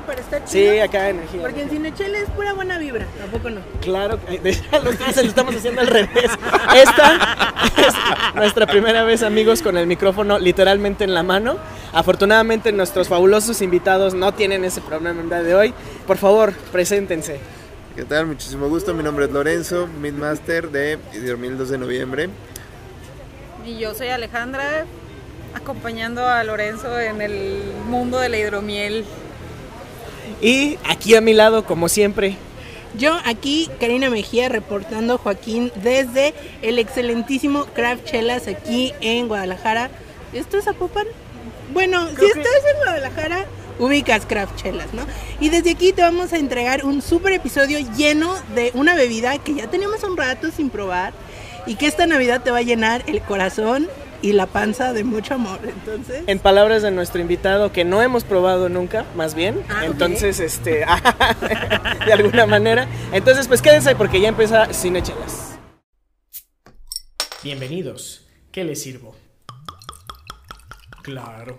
para estar chido. Sí, acá energía. Porque en Cinechela es pura buena vibra, tampoco no. Claro, eh, lo estamos haciendo al revés. Esta es nuestra primera vez, amigos, con el micrófono literalmente en la mano. Afortunadamente, nuestros fabulosos invitados no tienen ese problema el día de hoy. Por favor, preséntense. ¿Qué tal? Muchísimo gusto. Mi nombre es Lorenzo, Midmaster de Hidromiel 2 de noviembre. Y yo soy Alejandra, acompañando a Lorenzo en el mundo de la hidromiel. Y aquí a mi lado, como siempre, Yo aquí, Karina Mejía, reportando Joaquín desde el excelentísimo Craft Chelas aquí en Guadalajara. ¿Esto es Zapopan? Bueno, si que- estás en Guadalajara, ubicas Craft Chelas, ¿no? Y desde aquí te vamos a entregar un super episodio lleno de una bebida que ya teníamos un rato sin probar y que esta Navidad te va a llenar el corazón y la panza de mucho amor. Entonces, en palabras de nuestro invitado que no hemos probado nunca, más bien. Ah. Entonces, este, de alguna manera. Entonces, pues quédense porque ya empieza Cinechelas. Bienvenidos. ¿Qué les sirvo? Claro.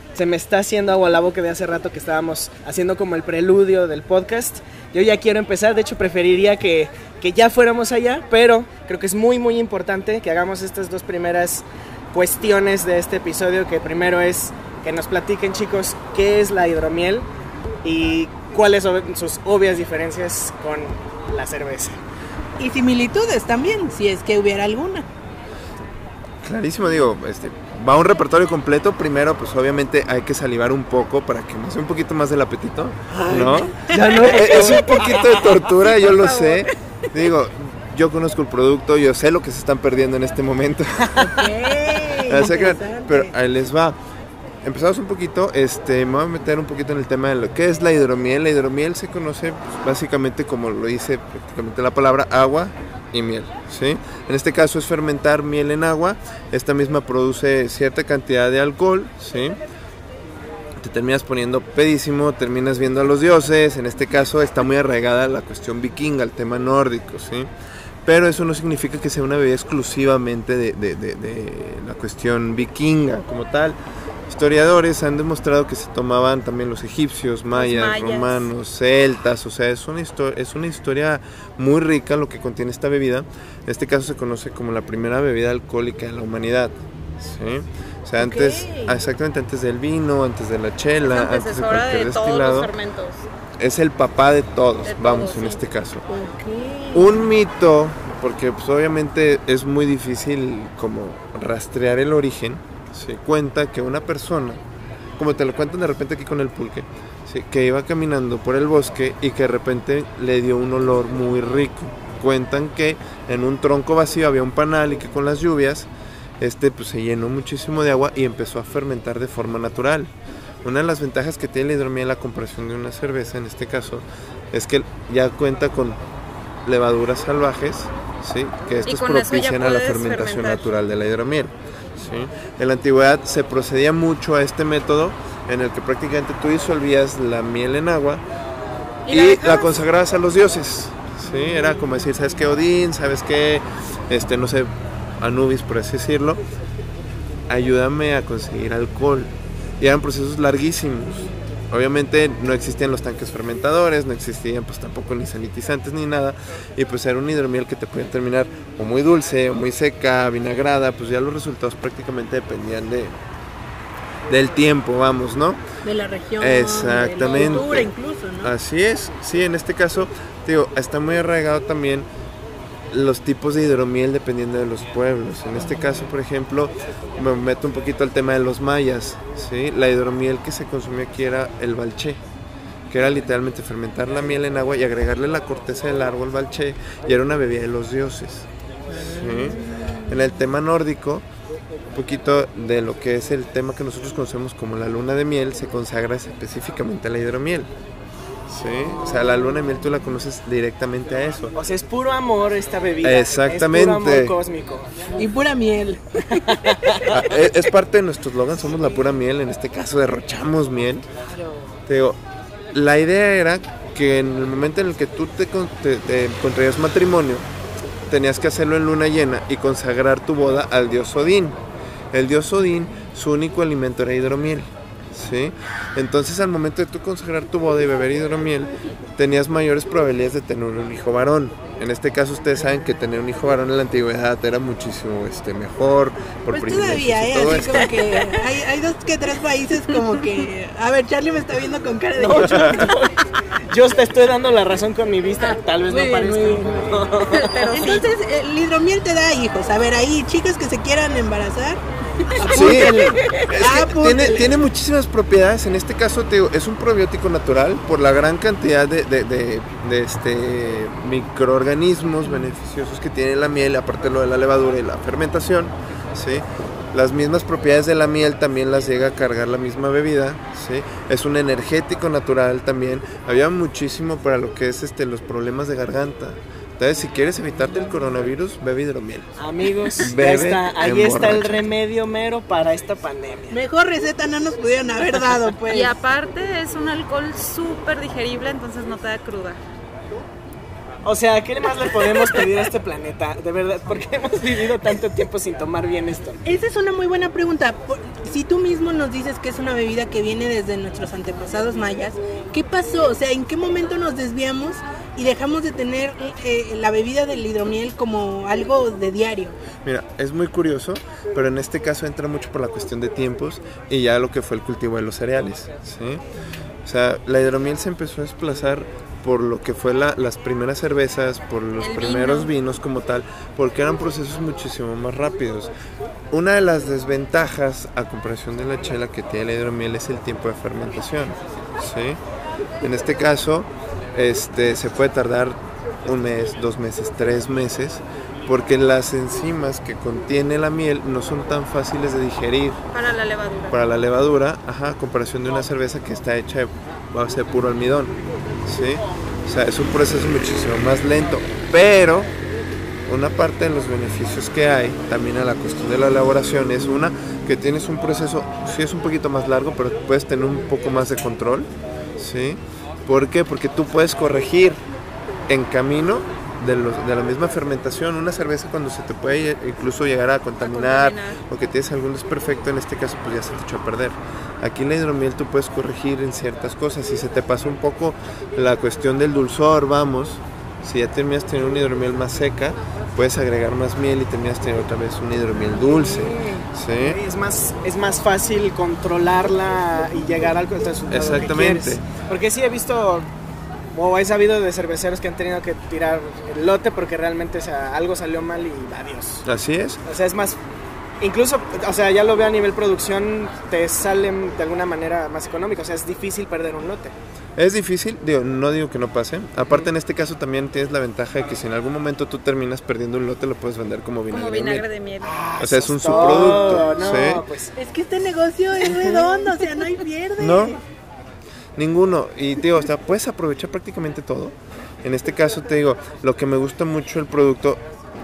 se me está haciendo agua a la boca de hace rato que estábamos haciendo como el preludio del podcast. Yo ya quiero empezar, de hecho preferiría que, que ya fuéramos allá, pero creo que es muy muy importante que hagamos estas dos primeras cuestiones de este episodio, que primero es que nos platiquen chicos qué es la hidromiel y cuáles son sus obvias diferencias con la cerveza. Y similitudes también, si es que hubiera alguna. Clarísimo, digo, este, va un repertorio completo. Primero, pues obviamente hay que salivar un poco para que nos dé un poquito más del apetito, ¿no? Ya no, Eh, es un poquito de tortura, yo lo sé. Digo, yo conozco el producto, yo sé lo que se están perdiendo en este momento. Pero ahí les va. Empezamos un poquito, este, me voy a meter un poquito en el tema de lo que es la hidromiel. La hidromiel se conoce pues, básicamente como lo dice prácticamente la palabra agua y miel, ¿sí? En este caso es fermentar miel en agua. Esta misma produce cierta cantidad de alcohol, ¿sí? Te terminas poniendo pedísimo, terminas viendo a los dioses. En este caso está muy arraigada la cuestión vikinga, el tema nórdico, ¿sí? Pero eso no significa que sea una bebida exclusivamente de, de- la cuestión vikinga como tal. Historiadores han demostrado que se tomaban también los egipcios, mayas, mayas. romanos, celtas, o sea, es una, histo- es una historia muy rica lo que contiene esta bebida. En este caso se conoce como la primera bebida alcohólica de la humanidad. ¿sí? O sea, antes, Ok. exactamente antes del vino, antes de la chela, Es antes de cualquier de todos destilado, los fermentos. es el papá de todos, De vamos, todos, en sí. este caso. Ok. Un mito, porque pues, obviamente es muy difícil como rastrear el origen, se cuenta que una persona, como te lo cuentan de repente aquí con el pulque, sí, que iba caminando por el bosque y que de repente le dio un olor muy rico. Cuentan que en un tronco vacío había un panal y que con las lluvias este pues se llenó muchísimo de agua y empezó a fermentar de forma natural. Una de las ventajas que tiene la hidromiel a comparación de una cerveza en este caso es que ya cuenta con levaduras salvajes, ¿sí? que estos propician a la fermentación fermentar. natural de la hidromiel. ¿Sí? En la antigüedad se procedía mucho a este método en el que prácticamente tú disolvías la miel en agua Y y, la consagrabas a los dioses. ¿sí? Era como decir, ¿sabes qué? Odín, ¿sabes qué? Este, no sé, Anubis, por así decirlo. Ayúdame a conseguir alcohol. Y eran procesos larguísimos. Obviamente no existían los tanques fermentadores, no existían pues tampoco ni sanitizantes ni nada. Y pues era un hidromiel que te podía terminar o muy dulce, o muy seca, vinagrada. Pues ya los resultados prácticamente dependían de del tiempo, vamos, ¿no? De la región. Exactamente. De la cultura incluso, ¿no? Así es, sí, en este caso, digo, está muy arraigado también los tipos de hidromiel dependiendo de los pueblos. En este caso, por ejemplo, me meto un poquito al tema de los mayas, ¿sí? La hidromiel que se consumía aquí era el balché, que era literalmente fermentar la miel en agua y agregarle la corteza del árbol balché, y era una bebida de los dioses. En el tema nórdico, un poquito de lo que es el tema que nosotros conocemos como la luna de miel, se consagra específicamente a la hidromiel. Sí, o sea, la luna de miel tú la conoces directamente a eso. O sea, es puro amor esta bebida. Exactamente. Es puro amor cósmico. Y pura miel. Ah, es, es parte de nuestro eslogan, somos la pura miel, en este caso derrochamos miel. Te digo, la idea era que en el momento en el que tú te, con- te- te contraías matrimonio, tenías que hacerlo en luna llena y consagrar tu boda al dios Odín. El dios Odín, su único alimento era hidromiel. ¿Sí? Entonces al momento de tú consagrar tu boda y beber hidromiel, tenías mayores probabilidades de tener un hijo varón. En este caso ustedes saben que tener un hijo varón en la antigüedad era muchísimo este, mejor por Pues todavía, ¿eh? todo Así esto. como que hay, hay dos que tres países como que... A ver, Charlie me está viendo con cara de... No, yo, yo te estoy dando la razón con mi vista. Tal vez Muy no bien, parezca. muy bien. Pero. Entonces, el hidromiel te da hijos. A ver, ahí, chicas que se quieran embarazar, Sí, es que tiene, muchísimas propiedades. En este caso, te digo, es un probiótico natural por la gran cantidad de, de- de- de, este, microorganismos beneficiosos que tiene la miel, aparte de lo de la levadura y la fermentación. ¿sí? Las mismas propiedades de la miel también las llega a cargar la misma bebida. ¿sí? Es un energético natural también. Había muchísimo para lo que es este, los problemas de garganta. Entonces, si quieres evitarte el coronavirus, bebe hidromiel. Amigos, ya Bebe, está, ahí está el remedio mero para esta pandemia. Mejor receta no nos pudieron haber dado, pues. Y aparte es un alcohol súper digerible, entonces no te da cruda. O sea, ¿qué más le podemos pedir a este planeta? De verdad, porque hemos vivido tanto tiempo sin tomar bien esto. Esa es una muy buena pregunta. Si tú mismo nos dices que es una bebida que viene desde nuestros antepasados mayas, ¿qué pasó? O sea, ¿en qué momento nos desviamos y dejamos de tener eh, la bebida del hidromiel como algo de diario? Mira, es muy curioso, pero en este caso entra mucho por la cuestión de tiempos y ya lo que fue el cultivo de los cereales, ¿sí? O sea, la hidromiel se empezó a desplazar por lo que fue la- las primeras cervezas, por los El primeros vino. vinos como tal, porque eran procesos muchísimo más rápidos. Una de las desventajas a comparación de la chela que tiene la hidromiel es el tiempo de fermentación, ¿sí? En este caso, este, se puede tardar un mes, dos meses, tres meses, porque las enzimas que contiene la miel no son tan fáciles de digerir Para la levadura. para la levadura, ajá, a comparación de una cerveza que está hecha de base de puro almidón, ¿sí? O sea, es un proceso muchísimo más lento, pero una parte de los beneficios que hay también a la cuestión de la elaboración es una que tienes un proceso, sí es un poquito más largo, pero puedes tener un poco más de control, ¿sí? ¿Por qué? Porque tú puedes corregir en camino de, los- de la misma fermentación una cerveza cuando se te puede incluso llegar a contaminar, contaminar. o que tienes algún desperfecto, en este caso pues ya se te echó a perder. Aquí en la hidromiel tú puedes corregir en ciertas cosas. Si se te pasó un poco la cuestión del dulzor, vamos, si ya terminas teniendo una hidromiel más seca, puedes agregar más miel y terminas teniendo otra vez una hidromiel dulce. ¿sí? Es más, es más fácil controlarla y llegar al resultado Exactamente. Porque sí he visto o he sabido de cerveceros que han tenido que tirar el lote porque realmente o sea, algo salió mal y adiós. Así es. O sea, es más incluso, o sea, ya lo veo a nivel producción, te salen de alguna manera más económico, o sea, es difícil perder un lote. Es difícil, digo, no digo que no pase. Aparte en este caso también tienes la ventaja de que si en algún momento tú terminas perdiendo un lote lo puedes vender como vinagre. Como de vinagre miel. de miel. O sea, es un Todo, subproducto. no, ¿sí? pues Es que este negocio es redondo, o sea, no hay pierde. No, ninguno. Y digo, o sea, puedes aprovechar prácticamente todo. En este caso te digo, lo que me gusta mucho el producto,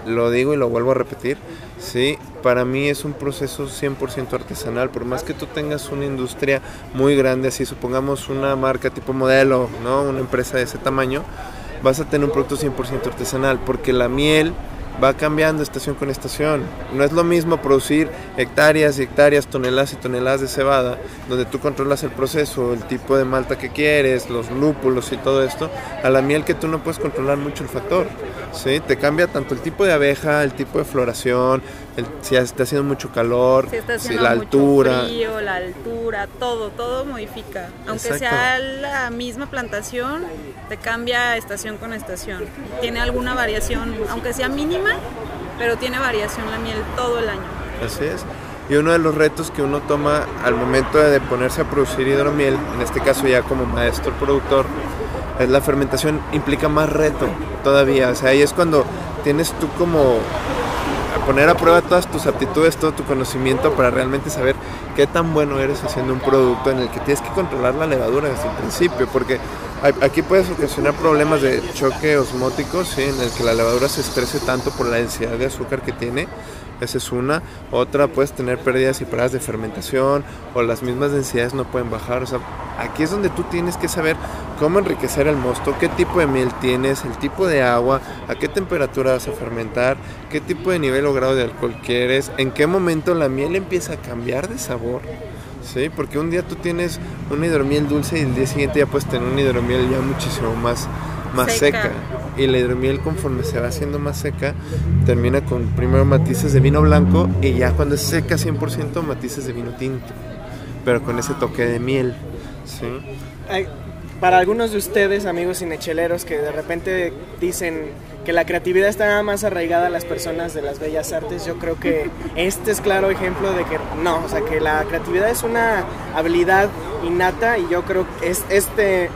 lo digo y lo vuelvo a repetir, sí, para mí es un proceso 100% artesanal, por más que tú tengas una industria muy grande, así supongamos una marca tipo modelo, ¿no? Una empresa de ese tamaño, vas a tener un producto 100% artesanal, porque la miel va cambiando estación con estación. No es lo mismo producir hectáreas y hectáreas, toneladas y toneladas de cebada, donde tú controlas el proceso, el tipo de malta que quieres, los lúpulos y todo esto, a la miel que tú no puedes controlar mucho el factor. ¿sí? Te cambia tanto el tipo de abeja, el tipo de floración, el- si está haciendo mucho calor, Si está si haciendo la mucho altura. frío, la altura, todo, todo modifica. Aunque Exacto. sea la misma plantación, te cambia estación con estación. Tiene alguna variación, aunque sea mínima, pero tiene variación la miel todo el año. Así es. Y uno de los retos que uno toma al momento de ponerse a producir hidromiel, en este caso ya como maestro productor, es la fermentación implica más reto todavía. O sea, ahí es cuando tienes tú como poner a prueba todas tus aptitudes, todo tu conocimiento para realmente saber qué tan bueno eres haciendo un producto en el que tienes que controlar la levadura desde el principio, porque aquí puedes ocasionar problemas de choque osmótico, ¿sí? en el que la levadura se estrese tanto por la densidad de azúcar que tiene esa es una. Otra, puedes tener pérdidas y paradas de fermentación o las mismas densidades no pueden bajar. O sea, aquí es donde tú tienes que saber cómo enriquecer el mosto, qué tipo de miel tienes, el tipo de agua, a qué temperatura vas a fermentar, qué tipo de nivel o grado de alcohol quieres, en qué momento la miel empieza a cambiar de sabor. ¿Sí? Porque un día tú tienes una hidromiel dulce y el día siguiente ya puedes tener una hidromiel ya muchísimo más, más seca y la hidromiel conforme se va haciendo más seca termina con primero matices de vino blanco y ya cuando es seca 100% matices de vino tinto, pero con ese toque de miel. ¿sí? para algunos de ustedes, amigos cinecheleros, que de repente dicen que la creatividad está más arraigada a las personas de las bellas artes, yo creo que este es claro ejemplo de que no, o sea, que la creatividad es una habilidad innata y yo creo que es este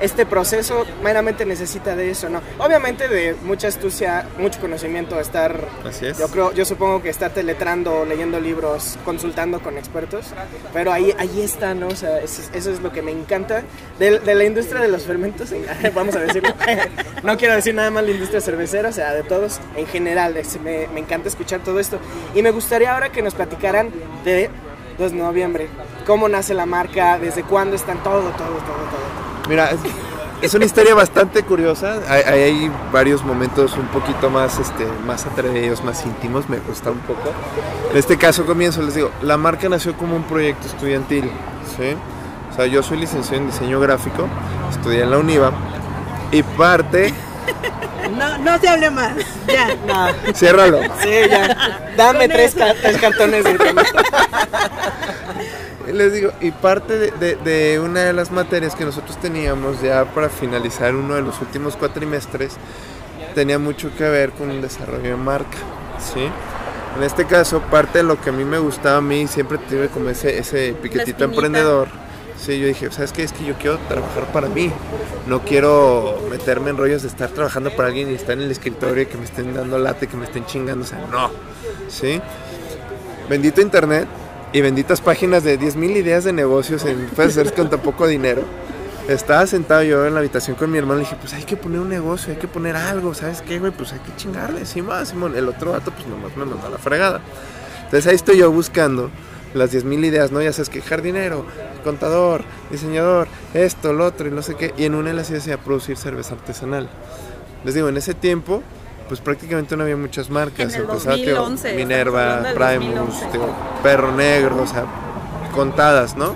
este proceso meramente necesita de eso, ¿no? Obviamente de mucha astucia, mucho conocimiento, estar, yo creo, yo supongo que estar teletrando, leyendo libros, consultando con expertos, pero ahí, ahí está, ¿no? O sea, eso, es lo que me encanta de, la industria de los fermentos, vamos a decirlo, no quiero decir nada más la industria cervecera, o sea, de todos en general, me, me encanta escuchar todo esto y me gustaría ahora que nos platicaran de 2 de noviembre, cómo nace la marca, desde cuándo están todo, todo, todo, todo. Mira, es, una historia bastante curiosa. Hay, hay, varios momentos un poquito más, este, más atrevidos, más íntimos. Me gusta un poco. En este caso comienzo, les digo, la marca nació como un proyecto estudiantil. ¿sí? O sea, yo soy licenciado en diseño gráfico, estudié en la UNIVA y parte... No, no se hable más. Ya. No. Ciérralo. Sí, ya. Dame tres, tres, cartones de les digo, y parte de, una de las materias que nosotros teníamos ya para finalizar uno de los últimos cuatrimestres, tenía mucho que ver con un desarrollo de marca, ¿sí? En este caso, parte de lo que a mí me gustaba a mí, siempre tuve como ese, ese piquetito emprendedor. Sí, yo dije, ¿sabes qué? Es que yo quiero trabajar para mí. No quiero meterme en rollos de estar trabajando para alguien y estar en el escritorio y que me estén dando late, que me estén chingando. O sea, no. ¿Sí? Bendito Internet, y benditas páginas de 10.000 ideas de negocios en puedes hacer con tan poco dinero. Estaba sentado yo en la habitación con mi hermano y dije, pues hay que poner un negocio, hay que poner algo, ¿sabes qué, güey? Pues hay que chingarle, sí, más, Simón. El otro vato, pues nomás me mandó a la fregada. Entonces ahí estoy yo buscando las 10.000 ideas, ¿no? Ya sabes que jardinero, contador, diseñador, esto, lo otro y no sé qué. Y en una de las ideas decía producir cerveza artesanal. Les digo, en ese tiempo pues prácticamente no había muchas marcas. En el 2011, Minerva, Primus, Perro Negro, o sea, contadas, ¿no?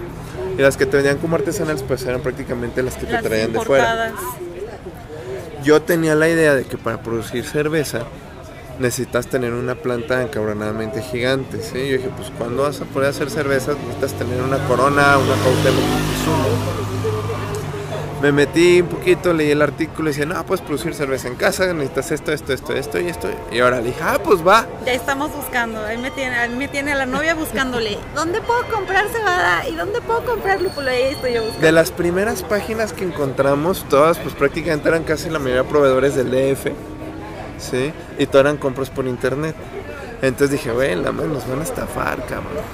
Y las que te venían como artesanales, pues eran prácticamente las que te traían de fuera. Yo tenía la idea de que para producir cerveza necesitas tener una planta encabronadamente gigante, ¿sí? Yo dije, pues cuando vas a poder hacer cerveza necesitas tener una corona, una cautela, me metí un poquito, leí el artículo y decía, no, puedes producir cerveza en casa, necesitas esto, esto, esto, esto y esto. Y ahora dije, ah, pues va. Ya estamos buscando, ahí me tiene, me tiene a la novia buscándole, ¿dónde puedo comprar cebada? ¿Y dónde puedo comprar lúpulo? Ahí estoy yo buscando. De las primeras páginas que encontramos, todas pues prácticamente eran casi la mayoría proveedores del DF, ¿sí? Y todas eran compras por internet. Entonces dije, mano nos van a estafar, cabrón.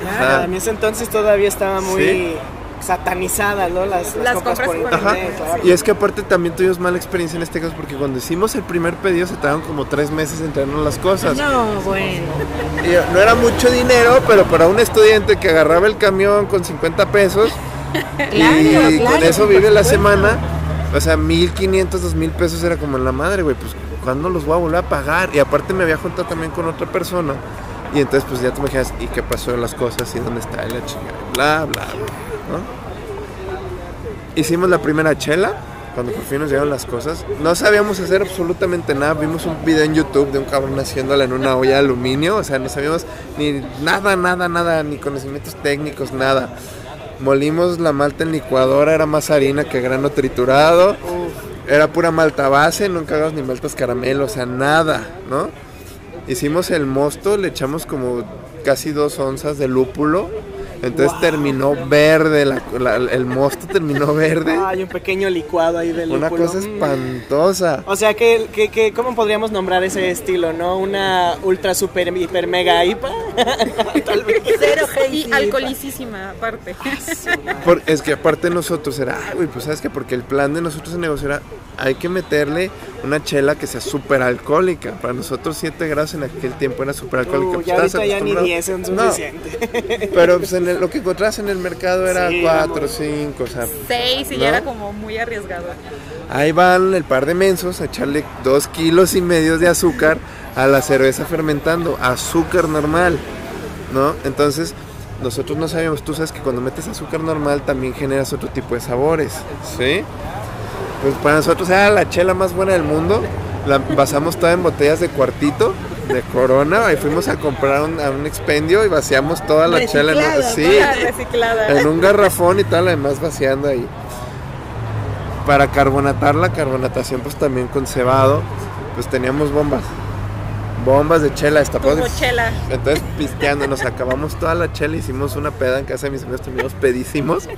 Claro, a ese entonces todavía estaba muy satanizadas, ¿no? Las, compras, por internet. Y es que aparte también tuvimos mala experiencia en este caso porque cuando hicimos el primer pedido se tardaron como tres meses en traernos las cosas. No, bueno. Y no era mucho dinero, pero para un estudiante que agarraba el camión con 50 pesos y con eso vive la semana, o sea, 1500, 2000 pesos era como en la madre, güey, pues ¿cuándo los voy a volver a pagar? Y aparte me había juntado también con otra persona. Y entonces pues ya te imaginas, ¿y qué pasó de las cosas? ¿Y dónde está la chingada? Bla, bla, bla. Hicimos la primera chela, cuando por fin nos llegaron las cosas. No sabíamos hacer absolutamente nada. Vimos un video en YouTube de un cabrón haciéndola en una olla de aluminio. O sea, no sabíamos ni nada, nada, nada, ni conocimientos técnicos, nada. Molimos la malta en licuadora, era más harina que grano triturado. Era pura malta base, nunca hagamos ni maltas caramelo, o sea, nada, ¿no? Hicimos el mosto, le echamos como casi dos onzas de lúpulo Entonces Wow. terminó verde, la- la- el mosto terminó verde. Hay un pequeño licuado ahí de Una lúpulo. cosa Mm. espantosa. O sea, que, que, que- ¿cómo podríamos nombrar ese estilo, no? Una ultra super hiper mega IPA. Tal vez. Cero Y alcoholicísima, aparte. Por- es que aparte nosotros era, "Ay, güey, pues sabes que porque el plan de nosotros en negocio era, hay que meterle una chela que sea súper alcohólica. Para nosotros 7 grados en aquel tiempo era súper alcohólica. Uh, pues, ya estabas ahorita ya ni acostumbrado. 10 son No, suficiente. pero pues, en el- lo que encontrabas en el mercado era Sí, 4, vamos. 5, o sea, Seis y ¿No? ya era como muy arriesgado. ahí van el par de mensos a echarle 2 kilos y medio de azúcar a la cerveza fermentando, azúcar normal, ¿no? Entonces, nosotros no sabíamos, tú sabes que cuando metes azúcar normal también generas otro tipo de sabores, ¿sí? Pues para nosotros era la chela más buena del mundo, la basamos toda en botellas de cuartito, de corona, ahí fuimos a comprar un- a un expendio y vaciamos toda la chela, en- sí, en un garrafón y toda la demás vaciando ahí. Para carbonatar la carbonatación, pues también con cebado, pues teníamos bombas. Bombas de chela destapadas. Tuvo chela. Entonces pisteando, nos acabamos toda la chela, hicimos una peda en casa de mis amigos, terminamos pedísimos.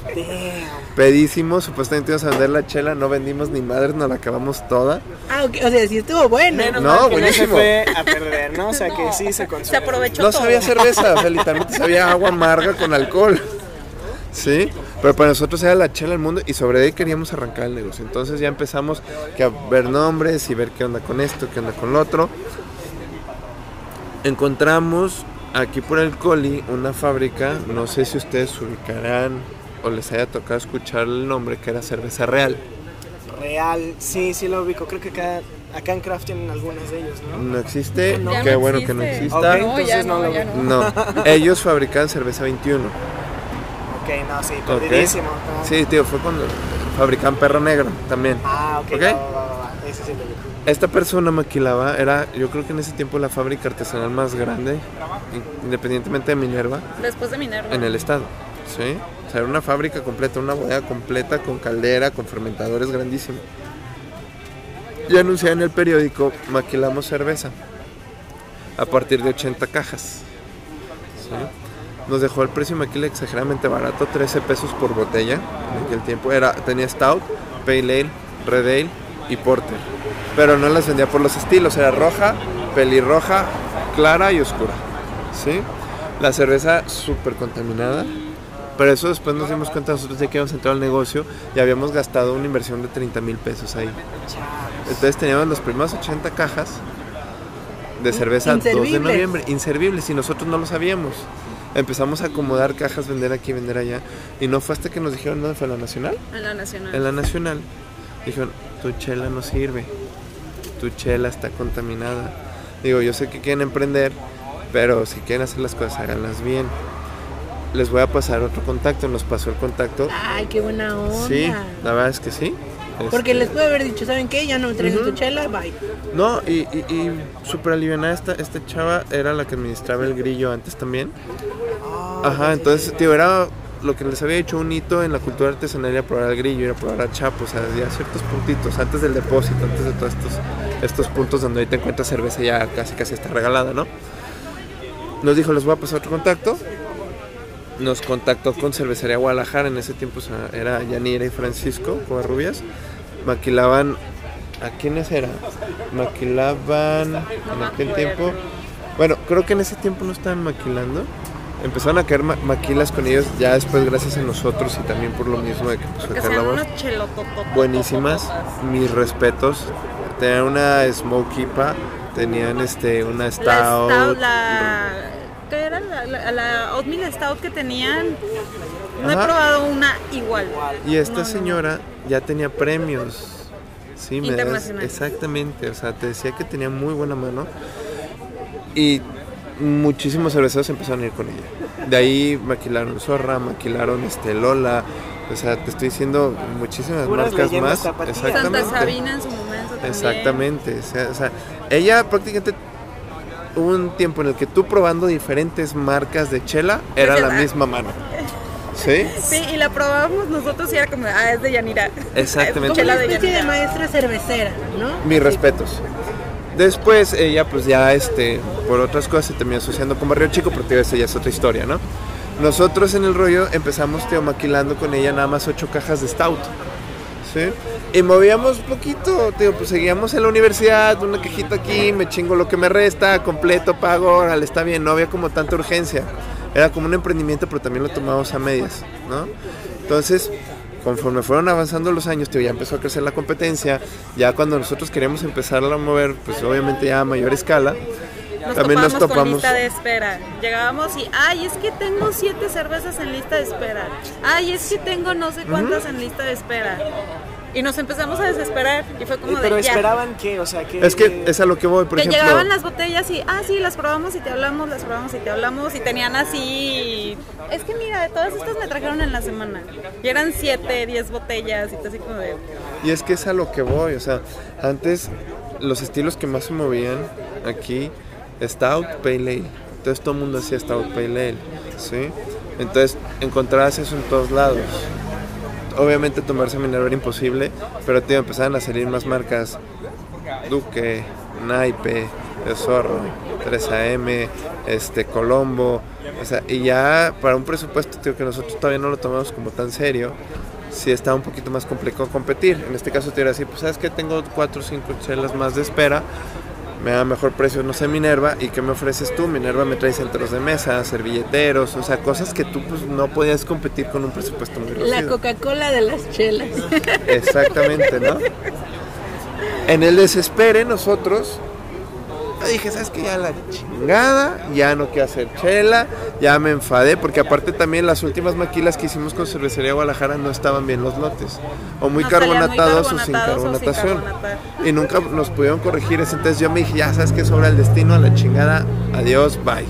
Pedísimos, supuestamente íbamos a vender la chela, no vendimos ni madres, nos la acabamos toda. Ah, ok, o sea, sí estuvo bueno. Menos No, que no se buenísimo. fue a perder, ¿no? O sea, que sí se Se consumió. aprovechó No todo. sabía cerveza, o sea, literalmente sabía agua amarga con alcohol. ¿Sí? Pero para nosotros era la chela del mundo y sobre ahí queríamos arrancar el negocio. Entonces ya empezamos que a ver nombres y ver qué onda con esto, qué onda con lo otro. Encontramos aquí por el Coli una fábrica, no sé si ustedes ubicarán o les haya tocado escuchar el nombre, que era Cerveza Real. Real, sí, sí lo ubico. Creo que acá, acá en Craft tienen algunos de ellos, ¿no? No existe, qué no bueno que no existe. exista. Ok. No, Entonces ya no ya no. No, ellos fabricaban cerveza 21. Ok, no, sí, perdidísimo. Sí, tío, fue cuando fabricaban perro negro también. Ah, ok. Ok. va, va, va, va. Ese sí lo vi. Esta persona maquilaba, era yo creo que en ese tiempo la fábrica artesanal más grande, in- independientemente de Minerva, Después de Minerva. en el estado. ¿Sí? O sea, era una fábrica completa, una bodega completa con caldera, con fermentadores grandísimo. Y anunciaba en el periódico, maquilamos cerveza. A partir de 80 cajas. ¿Sí? Nos dejó el precio maquila exageradamente barato, 13 pesos por botella. En aquel tiempo era, tenía Stout, Pale Ale, Red Ale y Porter. Pero no las vendía por los estilos, era roja, pelirroja, clara y oscura. ¿Sí? La cerveza súper contaminada. Pero eso después nos dimos cuenta nosotros de que habíamos entrado al negocio y habíamos gastado una inversión de 30 mil pesos ahí. Entonces teníamos las primeras 80 cajas de cerveza 2 de noviembre, inservibles, y nosotros no lo sabíamos. Empezamos a acomodar cajas, vender aquí, vender allá. Y no fue hasta que nos dijeron, ¿dónde fue la nacional? En la Nacional. En la nacional. Dijeron, tu chela no sirve. Tu chela está contaminada. Digo, yo sé que quieren emprender, pero si quieren hacer las cosas, háganlas bien. Les voy a pasar otro contacto, nos pasó el contacto. Ay, qué buena onda. Sí, la verdad es que sí. Porque Este, les puede haber dicho, ¿saben qué? Ya no me traes tu chela, bye. No, y, y, y súper alivianada esta, esta chava era la que administraba el grillo antes también. Ajá, entonces, tío, era lo que les había hecho un hito en la cultura artesanal era probar el grillo, era probar a chapo, o sea, ya ciertos puntitos, antes del depósito, antes de todos estos, estos puntos donde ahí te encuentras cerveza ya casi casi está regalada, ¿no? Nos dijo, les voy a pasar otro contacto. Nos contactó con Cervecería Guadalajara, en ese tiempo era Yanira y Francisco Covarrubias. Maquilaban, ¿a quiénes era? Maquilaban en aquel tiempo. Bueno, creo que en ese tiempo no estaban maquilando. Empezaron a caer ma- maquilas con ellos ya después gracias a nosotros y también por lo mismo de que la voz. Buenísimas, mis respetos. Tenían una Smoke IPA, tenían este, una La Stout. Stout, la... ¿Qué era? La, la, la Oatmeal Stout que tenían. No he probado una igual. Y esta No, no. señora ya tenía premios. Sí, me das- exactamente, o sea, te decía que tenía muy buena mano. Y muchísimos cerveceros empezaron a ir con ella. De ahí maquilaron Zorra, maquilaron este Lola. O sea, te estoy diciendo muchísimas Puras marcas más. Exactamente. Santa Sabina en su momento también. Exactamente. O sea, o sea, ella prácticamente hubo un tiempo en el que tú probando diferentes marcas de chela era la misma mano. ¿Sí? Sí, y la probábamos nosotros y era como, ah, es de Yanira. Exactamente. Como Chela una de especie de maestra cervecera, ¿no? Mis respetos. Después ella pues ya este por otras cosas se terminó asociando con Barrio Chico, pero esa ya es otra historia, ¿no? nosotros en el rollo empezamos tío, maquilando con ella nada más ocho cajas de stout. ¿sí? Y movíamos poquito, tío, pues seguíamos en la universidad, una cajita aquí, me chingo lo que me resta, completo, pago, órale, está bien, no había como tanta urgencia. Era como un emprendimiento, pero también lo tomábamos a medias, ¿no? Entonces, conforme fueron avanzando los años, tío, ya empezó a crecer la competencia, ya cuando nosotros queríamos empezar a mover, pues obviamente ya a mayor escala, Nos también topamos nos topamos. con lista de espera. Llegábamos y, ay, es que tengo siete cervezas en lista de espera. Ay, es que tengo no sé cuántas en lista de espera. Y nos empezamos a desesperar y fue como Pero de ya. esperaban que, o sea, que... Es que es a lo que voy, por que ejemplo. llegaban las botellas y, ah, sí, las probamos y te hablamos, las probamos y te hablamos y tenían así, es que mira, todas estas me trajeron en la semana. Y eran siete, diez botellas y todo así como de, Y es que es a lo que voy, o sea, antes los estilos que más se movían aquí, Stout, Pale Ale. Entonces todo el mundo hacía Stout, Pale Ale, ¿sí? Entonces encontrabas eso en todos lados. Obviamente tomarse Minerva era imposible, pero tío, empezaban a salir más marcas. Duque, Naipe, Zorro, 3AM, este, Colombo. O sea, y ya para un presupuesto, tío, que nosotros todavía no lo tomamos como tan serio, sí está un poquito más complicado competir. En este caso te dirás así, pues sabes que tengo 4 o 5 chelas más de espera, me da mejor precio, no sé, Minerva, ¿y qué me ofreces tú? Minerva me trae centros de mesa, servilleteros, o sea, cosas que tú pues no podías competir con un presupuesto muy reducido. La Coca-Cola de las chelas. Exactamente, ¿no? En el desespere nosotros yo dije, ¿sabes qué? Ya la chingada, ya no quiero hacer chela, ya me enfadé, porque aparte también las últimas maquilas que hicimos con Cervecería Guadalajara no estaban bien los lotes, o muy No, muy carbonatados o sin carbonatados o sin carbonatación. Y nunca nos pudieron corregir eso, entonces yo me dije, ya sabes que sobra el destino, a la chingada, adiós, bye.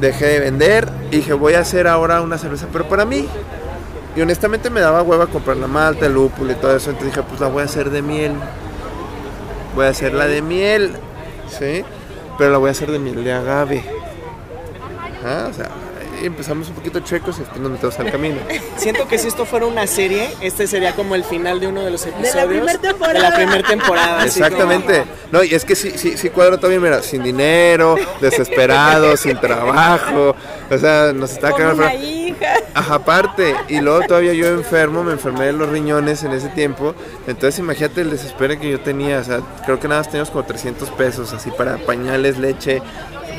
Dejé de vender y dije, voy a hacer ahora una cerveza, pero para mí. Y honestamente me daba hueva comprar la malta, el lúpulo y todo eso, entonces dije, pues la voy a hacer de miel. Voy a hacer la de miel, ¿sí? Pero la voy a hacer de miel de agave. Ahí empezamos un poquito chuecos y después nos metemos al camino. Siento que si esto fuera una serie, este sería como el final de uno de los episodios. temporada. De la primera temporada. Exactamente. No, y es que sí, sí, sí cuadro todavía, mira, sin dinero, desesperado, sin trabajo. O sea, nos está Con cagando. una hija. Ajá, aparte. Y luego todavía yo enfermo, me enfermé de los riñones en ese tiempo. Entonces imagínate el desespero que yo tenía. O sea, creo que nada más teníamos como 300 pesos así para pañales, leche,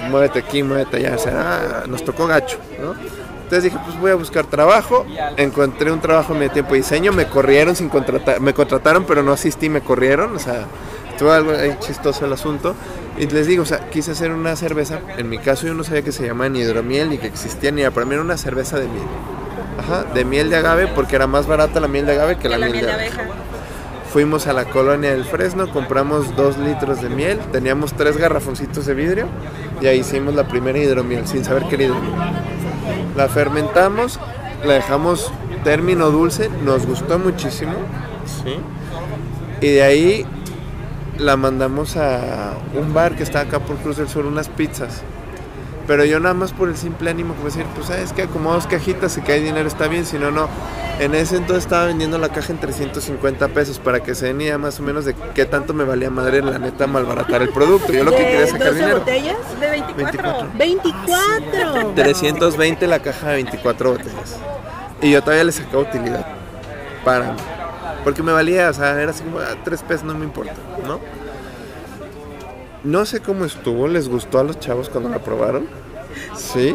muévete aquí, muévete allá. O sea, ah, nos tocó gacho, ¿no? Entonces dije, pues voy a buscar trabajo. Encontré un trabajo en mi tiempo de diseño. Me corrieron sin contratar. Me contrataron, pero no asistí, me corrieron. O sea, estuvo algo ahí chistoso el asunto. Y les digo, o sea, quise hacer una cerveza. En mi caso yo no sabía que se llamaba ni hidromiel ni que existía ni. Para mí era una cerveza de miel. Ajá, de miel de agave porque era más barata la miel de agave que la, la miel, miel de de abeja. abeja. Fuimos a la colonia del Fresno, compramos dos litros de miel, teníamos tres garrafoncitos de vidrio y ahí hicimos la primera hidromiel sin saber que era hidromiel. La fermentamos, la dejamos término dulce, nos gustó muchísimo, ¿sí? Y de ahí la mandamos a un bar que está acá por Cruz del Sur, unas pizzas. Pero yo nada más por el simple ánimo, como decir, pues sabes que como dos cajitas, si cae dinero está bien, si no, no. En ese entonces estaba vendiendo la caja en 350 pesos para que se idea más o menos de qué tanto me valía madre la neta malbaratar el producto. Yo lo que ¿De quería sacar 12 dinero. botellas? De 24. 24. 320 la caja de 24 botellas. Y yo todavía le sacaba utilidad para mí. Porque me valía, o sea, era así como, ah, tres pesos no me importa, ¿no? No sé cómo estuvo, les gustó a los chavos cuando la probaron. Sí.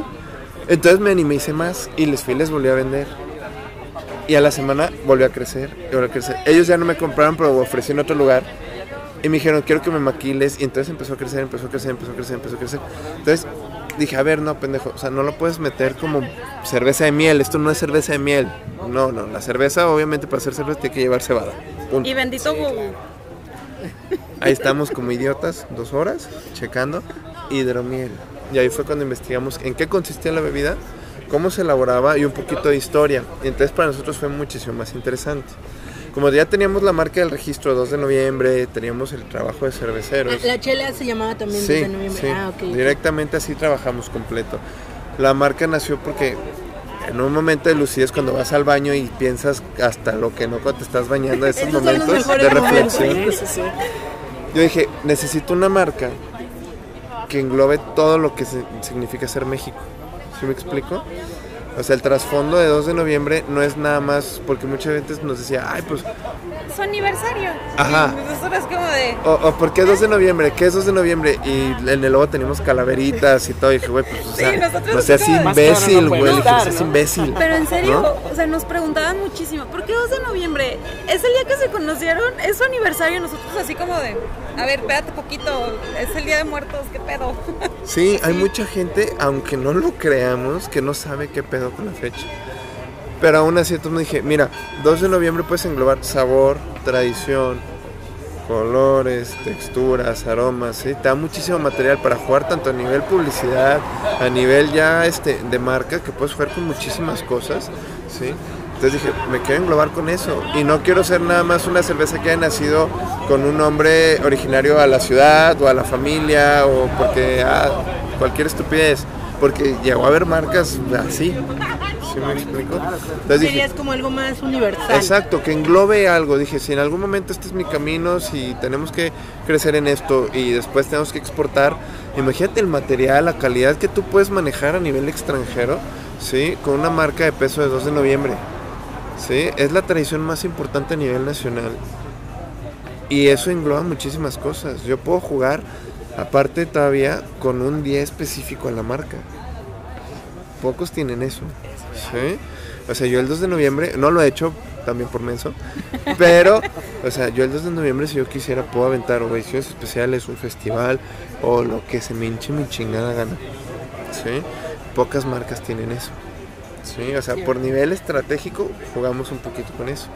Entonces me animé hice más y les fui y les volví a vender. Y a la semana volvió a crecer y volvió a crecer. Ellos ya no me compraron, pero ofrecí en otro lugar. Y me dijeron, quiero que me maquiles. Y entonces empezó a crecer, empezó a crecer, empezó a crecer, empezó a crecer. Entonces dije, a ver, no, pendejo. O sea, no lo puedes meter como cerveza de miel. Esto no es cerveza de miel. No, no. La cerveza, obviamente, para hacer cerveza tiene que llevar cebada. Punto. Y bendito Google. Ahí estamos como idiotas, dos horas, checando hidromiel. Y ahí fue cuando investigamos en qué consistía la bebida, cómo se elaboraba y un poquito de historia. Y entonces para nosotros fue muchísimo más interesante. Como ya teníamos la marca del registro 2 de noviembre, teníamos el trabajo de cerveceros. Ah, La chela se llamaba también Sí, desde noviembre. sí. Ah, ok. Directamente así trabajamos completo. La marca nació porque en un momento de lucidez cuando vas al baño y piensas hasta lo que no cuando te estás bañando, esos Esos momentos de reflexión. Sí, sí, sí. Yo dije, necesito una marca que englobe todo lo que significa ser México. ¿Sí me explico? O sea, el trasfondo de 2 de noviembre no es nada más porque muchas veces nos decía, ay, pues, Su aniversario. Ajá. Y nosotros es como de. o, o ¿por qué 2 de noviembre? ¿Qué es 2 de noviembre? Y en el logo teníamos calaveritas y todo. Y dije, güey, pues, o Sí, sea, nosotros no seas imbécil, no güey. no seas ¿no? imbécil. Pero en serio, ¿No? o sea, nos preguntaban muchísimo, ¿por qué 2 de noviembre? ¿Es el día que se conocieron? ¿Es su aniversario? Nosotros así como de, a ver, espérate poquito, es el día de muertos, ¿qué pedo? Sí, hay mucha gente, aunque no lo creamos, que no sabe qué pedo con la fecha. Pero aún así, entonces dije, mira, 2 de noviembre puedes englobar sabor, tradición, colores, texturas, aromas, ¿sí? Te da muchísimo material para jugar tanto a nivel publicidad, a nivel ya este, de marca, que puedes jugar con muchísimas cosas, ¿sí? Entonces dije, me quiero englobar con eso. Y no quiero ser nada más una cerveza que haya nacido con un nombre originario a la ciudad o a la familia o porque ah, cualquier estupidez. Porque llegó a haber marcas así. ¿Sí me explico? Entonces dije, Querías como algo más universal. Exacto, que englobe algo. Dije, si en algún momento este es mi camino, si tenemos que crecer en esto y después tenemos que exportar, imagínate el material, la calidad que tú puedes manejar a nivel extranjero, ¿sí? Con una marca de peso de 2 de noviembre. ¿Sí? Es la tradición más importante a nivel nacional. Y eso engloba muchísimas cosas. Yo puedo jugar, aparte todavía, con un día específico a la marca. Pocos tienen eso. ¿sí? O sea, yo el 2 de noviembre, no lo he hecho también por menso, pero, o sea, yo el 2 de noviembre si yo quisiera puedo aventar o ediciones especiales, un festival o lo que se me hinche mi chingada gana. ¿Sí? Pocas marcas tienen eso. ¿Sí? O sea, por nivel estratégico jugamos un poquito con eso.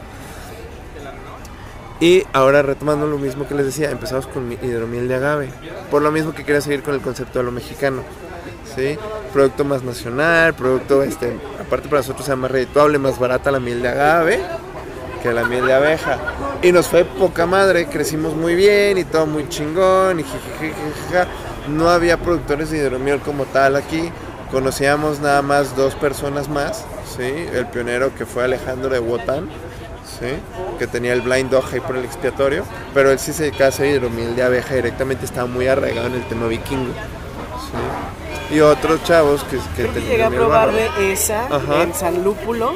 Y ahora retomando lo mismo que les decía, empezamos con mi hidromiel de agave. Por lo mismo que quería seguir con el concepto de lo mexicano. ¿sí? Producto más nacional, producto, este, aparte para nosotros sea más redituable, más barata la miel de agave que la miel de abeja. Y nos fue poca madre, crecimos muy bien y todo muy chingón y. No había productores de hidromiel como tal aquí. Conocíamos nada más dos personas más, ¿sí? El pionero que fue Alejandro de Wotan, ¿sí? Que tenía el blind dog ahí por el expiatorio, pero él sí se dedicaba a hacer hidromiel de abeja directamente, estaba muy arraigado en el tema vikingo, ¿sí? Y otros chavos que, que tenían llegué a probar de esa Ajá. en San Lúpulo.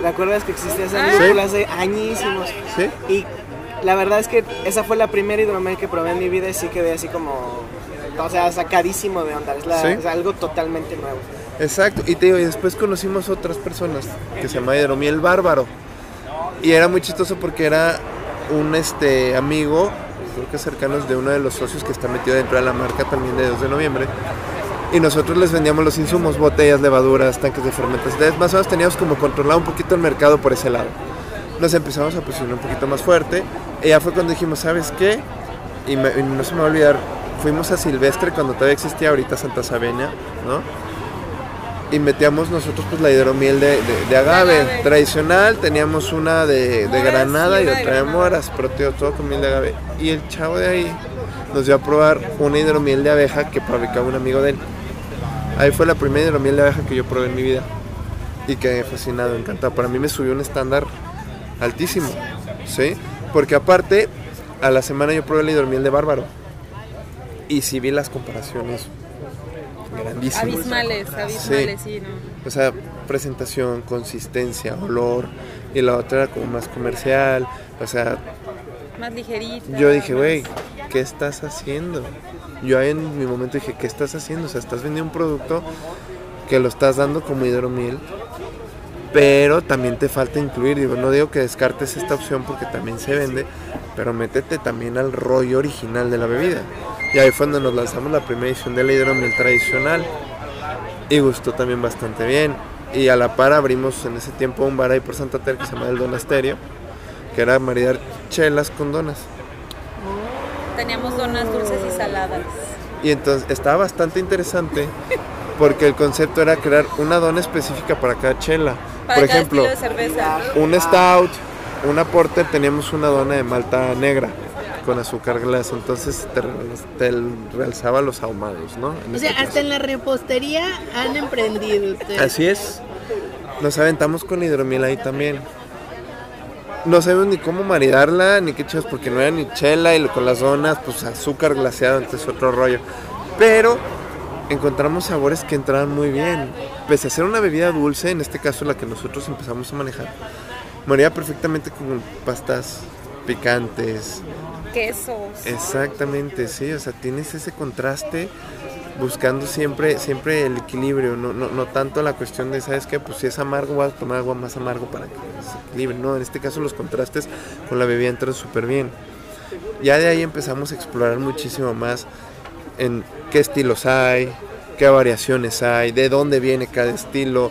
¿Te acuerdas que existía San. Lúpulo Sí. hace añísimos? ¿Sí? Y la verdad es que esa fue la primera hidromiel que probé en mi vida y sí quedé así como, o sea, sacadísimo de onda. Es, la- Sí. es algo totalmente nuevo. Exacto, y te digo, y después conocimos otras personas que se llama Hidromiel Bárbaro. Y era muy chistoso porque era un este amigo, creo que cercanos de uno de los socios que está metido dentro de la marca también de 2 de noviembre. Y nosotros les vendíamos los insumos, botellas, levaduras, tanques de. Entonces, más o menos teníamos como controlado un poquito el mercado por ese lado. Nos empezamos a posicionar un poquito más fuerte. Y ya fue cuando dijimos, ¿sabes qué? Y, no se me va a olvidar, fuimos a Silvestre cuando todavía existía ahorita Santa Sabenia, ¿no? Y metíamos nosotros pues la hidromiel de, de- de agave agave. tradicional, teníamos una de, de granada y otra de moras, pero tío, todo con miel de agave. Y el chavo de ahí nos dio a probar una hidromiel de abeja que fabricaba un amigo de él. Ahí fue la primera hidromiel de abeja que yo probé en mi vida y quedé fascinado, encantado. Para mí me subió un estándar altísimo, ¿sí? Porque aparte, a la semana yo probé la hidromiel de bárbaro y sí vi las comparaciones grandísimas. Abismales, abismales, sí, ¿no? O sea, presentación, consistencia, olor. Y la otra era como más comercial. O sea, Más ligerita. yo dije, güey, ¿qué estás haciendo? Yo ahí en mi momento dije, ¿qué estás haciendo? O sea, estás vendiendo un producto que lo estás dando como hidromiel. Pero también te falta incluir, digo, no digo que descartes esta opción porque también se vende, pero métete también al rollo original de la bebida. Y ahí fue donde nos lanzamos la primera edición de la hidromiel tradicional. Y gustó también bastante bien. Y a la par abrimos en ese tiempo un bar ahí por Santa Teresa que se llama El Donasterio, que era maridar chelas con donas. Teníamos donas dulces y saladas. Y entonces estaba bastante interesante porque el concepto era crear una dona específica para cada chela. Para por cada ejemplo, de cerveza. un stout, una porter, teníamos una dona de malta negra con azúcar glass, entonces te, te realzaba los ahumados, ¿no? En O este sea, caso. hasta en la repostería han emprendido ustedes. Así es. Nos aventamos con hidromiel ahí también. No sabemos ni cómo maridarla, ni qué chicos, porque no era ni chela y con las donas, pues azúcar glaseado, entonces otro rollo. Pero encontramos sabores que entraban muy bien. Pese a ser una bebida dulce, en este caso la que nosotros empezamos a manejar, moría perfectamente con pastas picantes. Quesos. Exactamente, sí, o sea, tienes ese contraste buscando siempre siempre el equilibrio, no, no, no tanto la cuestión de, ¿sabes qué? Pues si es amargo, voy a tomar agua más amargo para que se equilibre. No, en este caso los contrastes con la bebida entran súper bien. Ya de ahí empezamos a explorar muchísimo más en qué estilos hay, qué variaciones hay, de dónde viene cada estilo,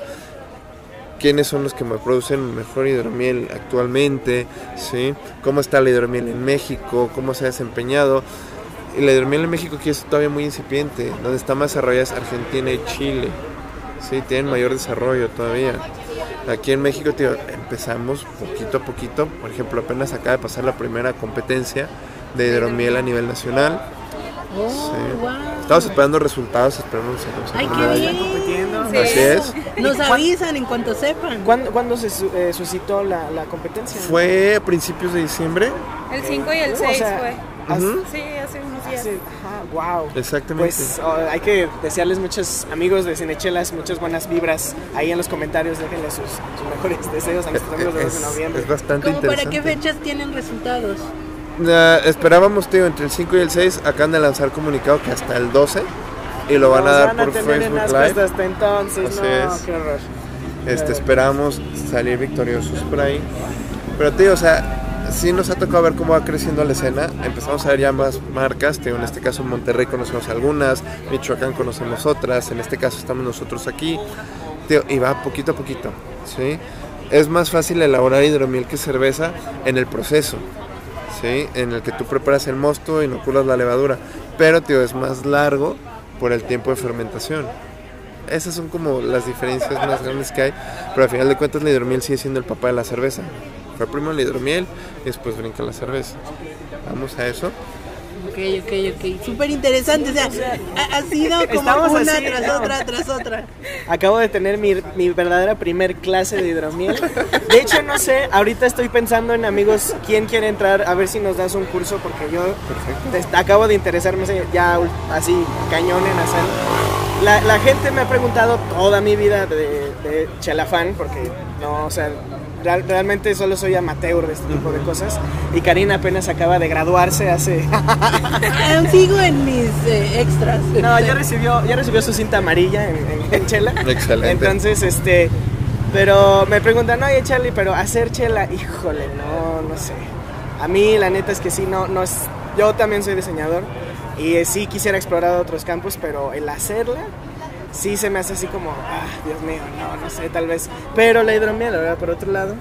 quiénes son los que producen mejor hidromiel actualmente, ¿sí? cómo está la hidromiel en México, cómo se ha desempeñado. Y la hidromiel en México aquí es todavía muy incipiente, donde está más desarrollada es Argentina y Chile, ¿sí? tienen mayor desarrollo todavía. Aquí en México tío, empezamos poquito a poquito, por ejemplo apenas acaba de pasar la primera competencia de hidromiel a nivel nacional. Oh, Sí. wow. Estamos esperando resultados, esperamos que nos Ay, qué bien. compitiendo. Sí. Así es. Nos avisan en cuanto sepan. ¿Cuándo, cuándo se su- eh, suscitó la, la competencia? Fue a principios de diciembre. El 5 y el O 6 sea, fue. Hace- Ujú. Sí, hace unos días. hace- ajá, wow. Exactamente. Pues oh, hay que desearles muchos amigos de Cinechelas, muchas buenas vibras. Ahí en los comentarios déjenle sus, sus mejores deseos a nuestros amigos de 2 de es, noviembre. es bastante ¿Cómo para interesante. qué fechas tienen resultados? Ah, esperábamos, tío, entre el 5 y el 6 acaban de lanzar comunicado que hasta el 12 y lo van a dar van a por tener en Facebook ascuas Live. hasta entonces, Así no, es. qué horror. Este, esperamos salir victoriosos por ahí. Pero, tío, o sea, sí nos ha tocado ver cómo va creciendo la escena. Empezamos a ver ya más marcas. Tío, en este caso en Monterrey conocemos algunas, Michoacán conocemos otras. En este caso estamos nosotros aquí. Tío, y va poquito a poquito, ¿sí? Es más fácil elaborar hidromiel que cerveza en el proceso. ¿Sí? En el que tú preparas el mosto, inoculas la levadura, pero tío, es más largo por el tiempo de fermentación. Esas son como las diferencias más grandes que hay, pero al final de cuentas la hidromiel sigue siendo el papá de la cerveza. Fue primero la hidromiel y después brinca la cerveza. Vamos a eso. Ok, ok, ok. Súper interesante. O sea, ha, ha sido como Estamos una así, tras ¿no? otra, tras otra. Acabo de tener mi, mi verdadera primer clase de hidromiel. De hecho, no sé, ahorita estoy pensando en amigos, ¿quién quiere entrar? A ver si nos das un curso, porque yo te- acabo de interesarme ya así cañón en hacer. La, la gente me ha preguntado toda mi vida de, de chelafán, porque no, o sea, real- realmente solo soy amateur de este tipo de cosas. Y Karina apenas acaba de graduarse hace... Aún sigo en mis eh, extras. No, ya recibió, ya recibió su cinta amarilla en, en- en chela. Excelente. Entonces, este, pero me preguntan, oye Charlie, pero hacer chela, híjole, no, no sé. A mí la neta es que sí, no, no es, yo también soy diseñador y eh, sí quisiera explorar otros campos, pero el hacerla sí se me hace así como, ah, Dios mío, no, no sé, tal vez. Pero la hidromiel, verdad, por otro lado,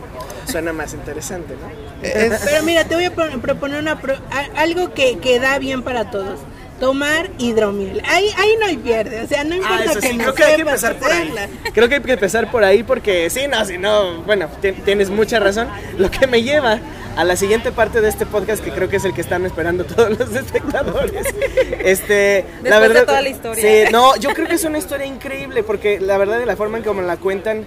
suena más interesante, ¿no? Es- Pero mira, te voy a pro- proponer una pro- algo que, que da bien para todos. Tomar hidromiel. Ahí, ahí no hay pierde. O sea, no importa Ah, eso que sí, no creo que hay que empezar por ahí. Creo que hay que empezar por ahí porque sí, no, si no, bueno, ti- tienes mucha razón. Lo que me lleva a la siguiente parte de este podcast que creo que es el que están esperando todos los espectadores. Este, la Después de verdad, toda la historia. Sí, no, yo creo que es una historia increíble porque la verdad de la forma en como la cuentan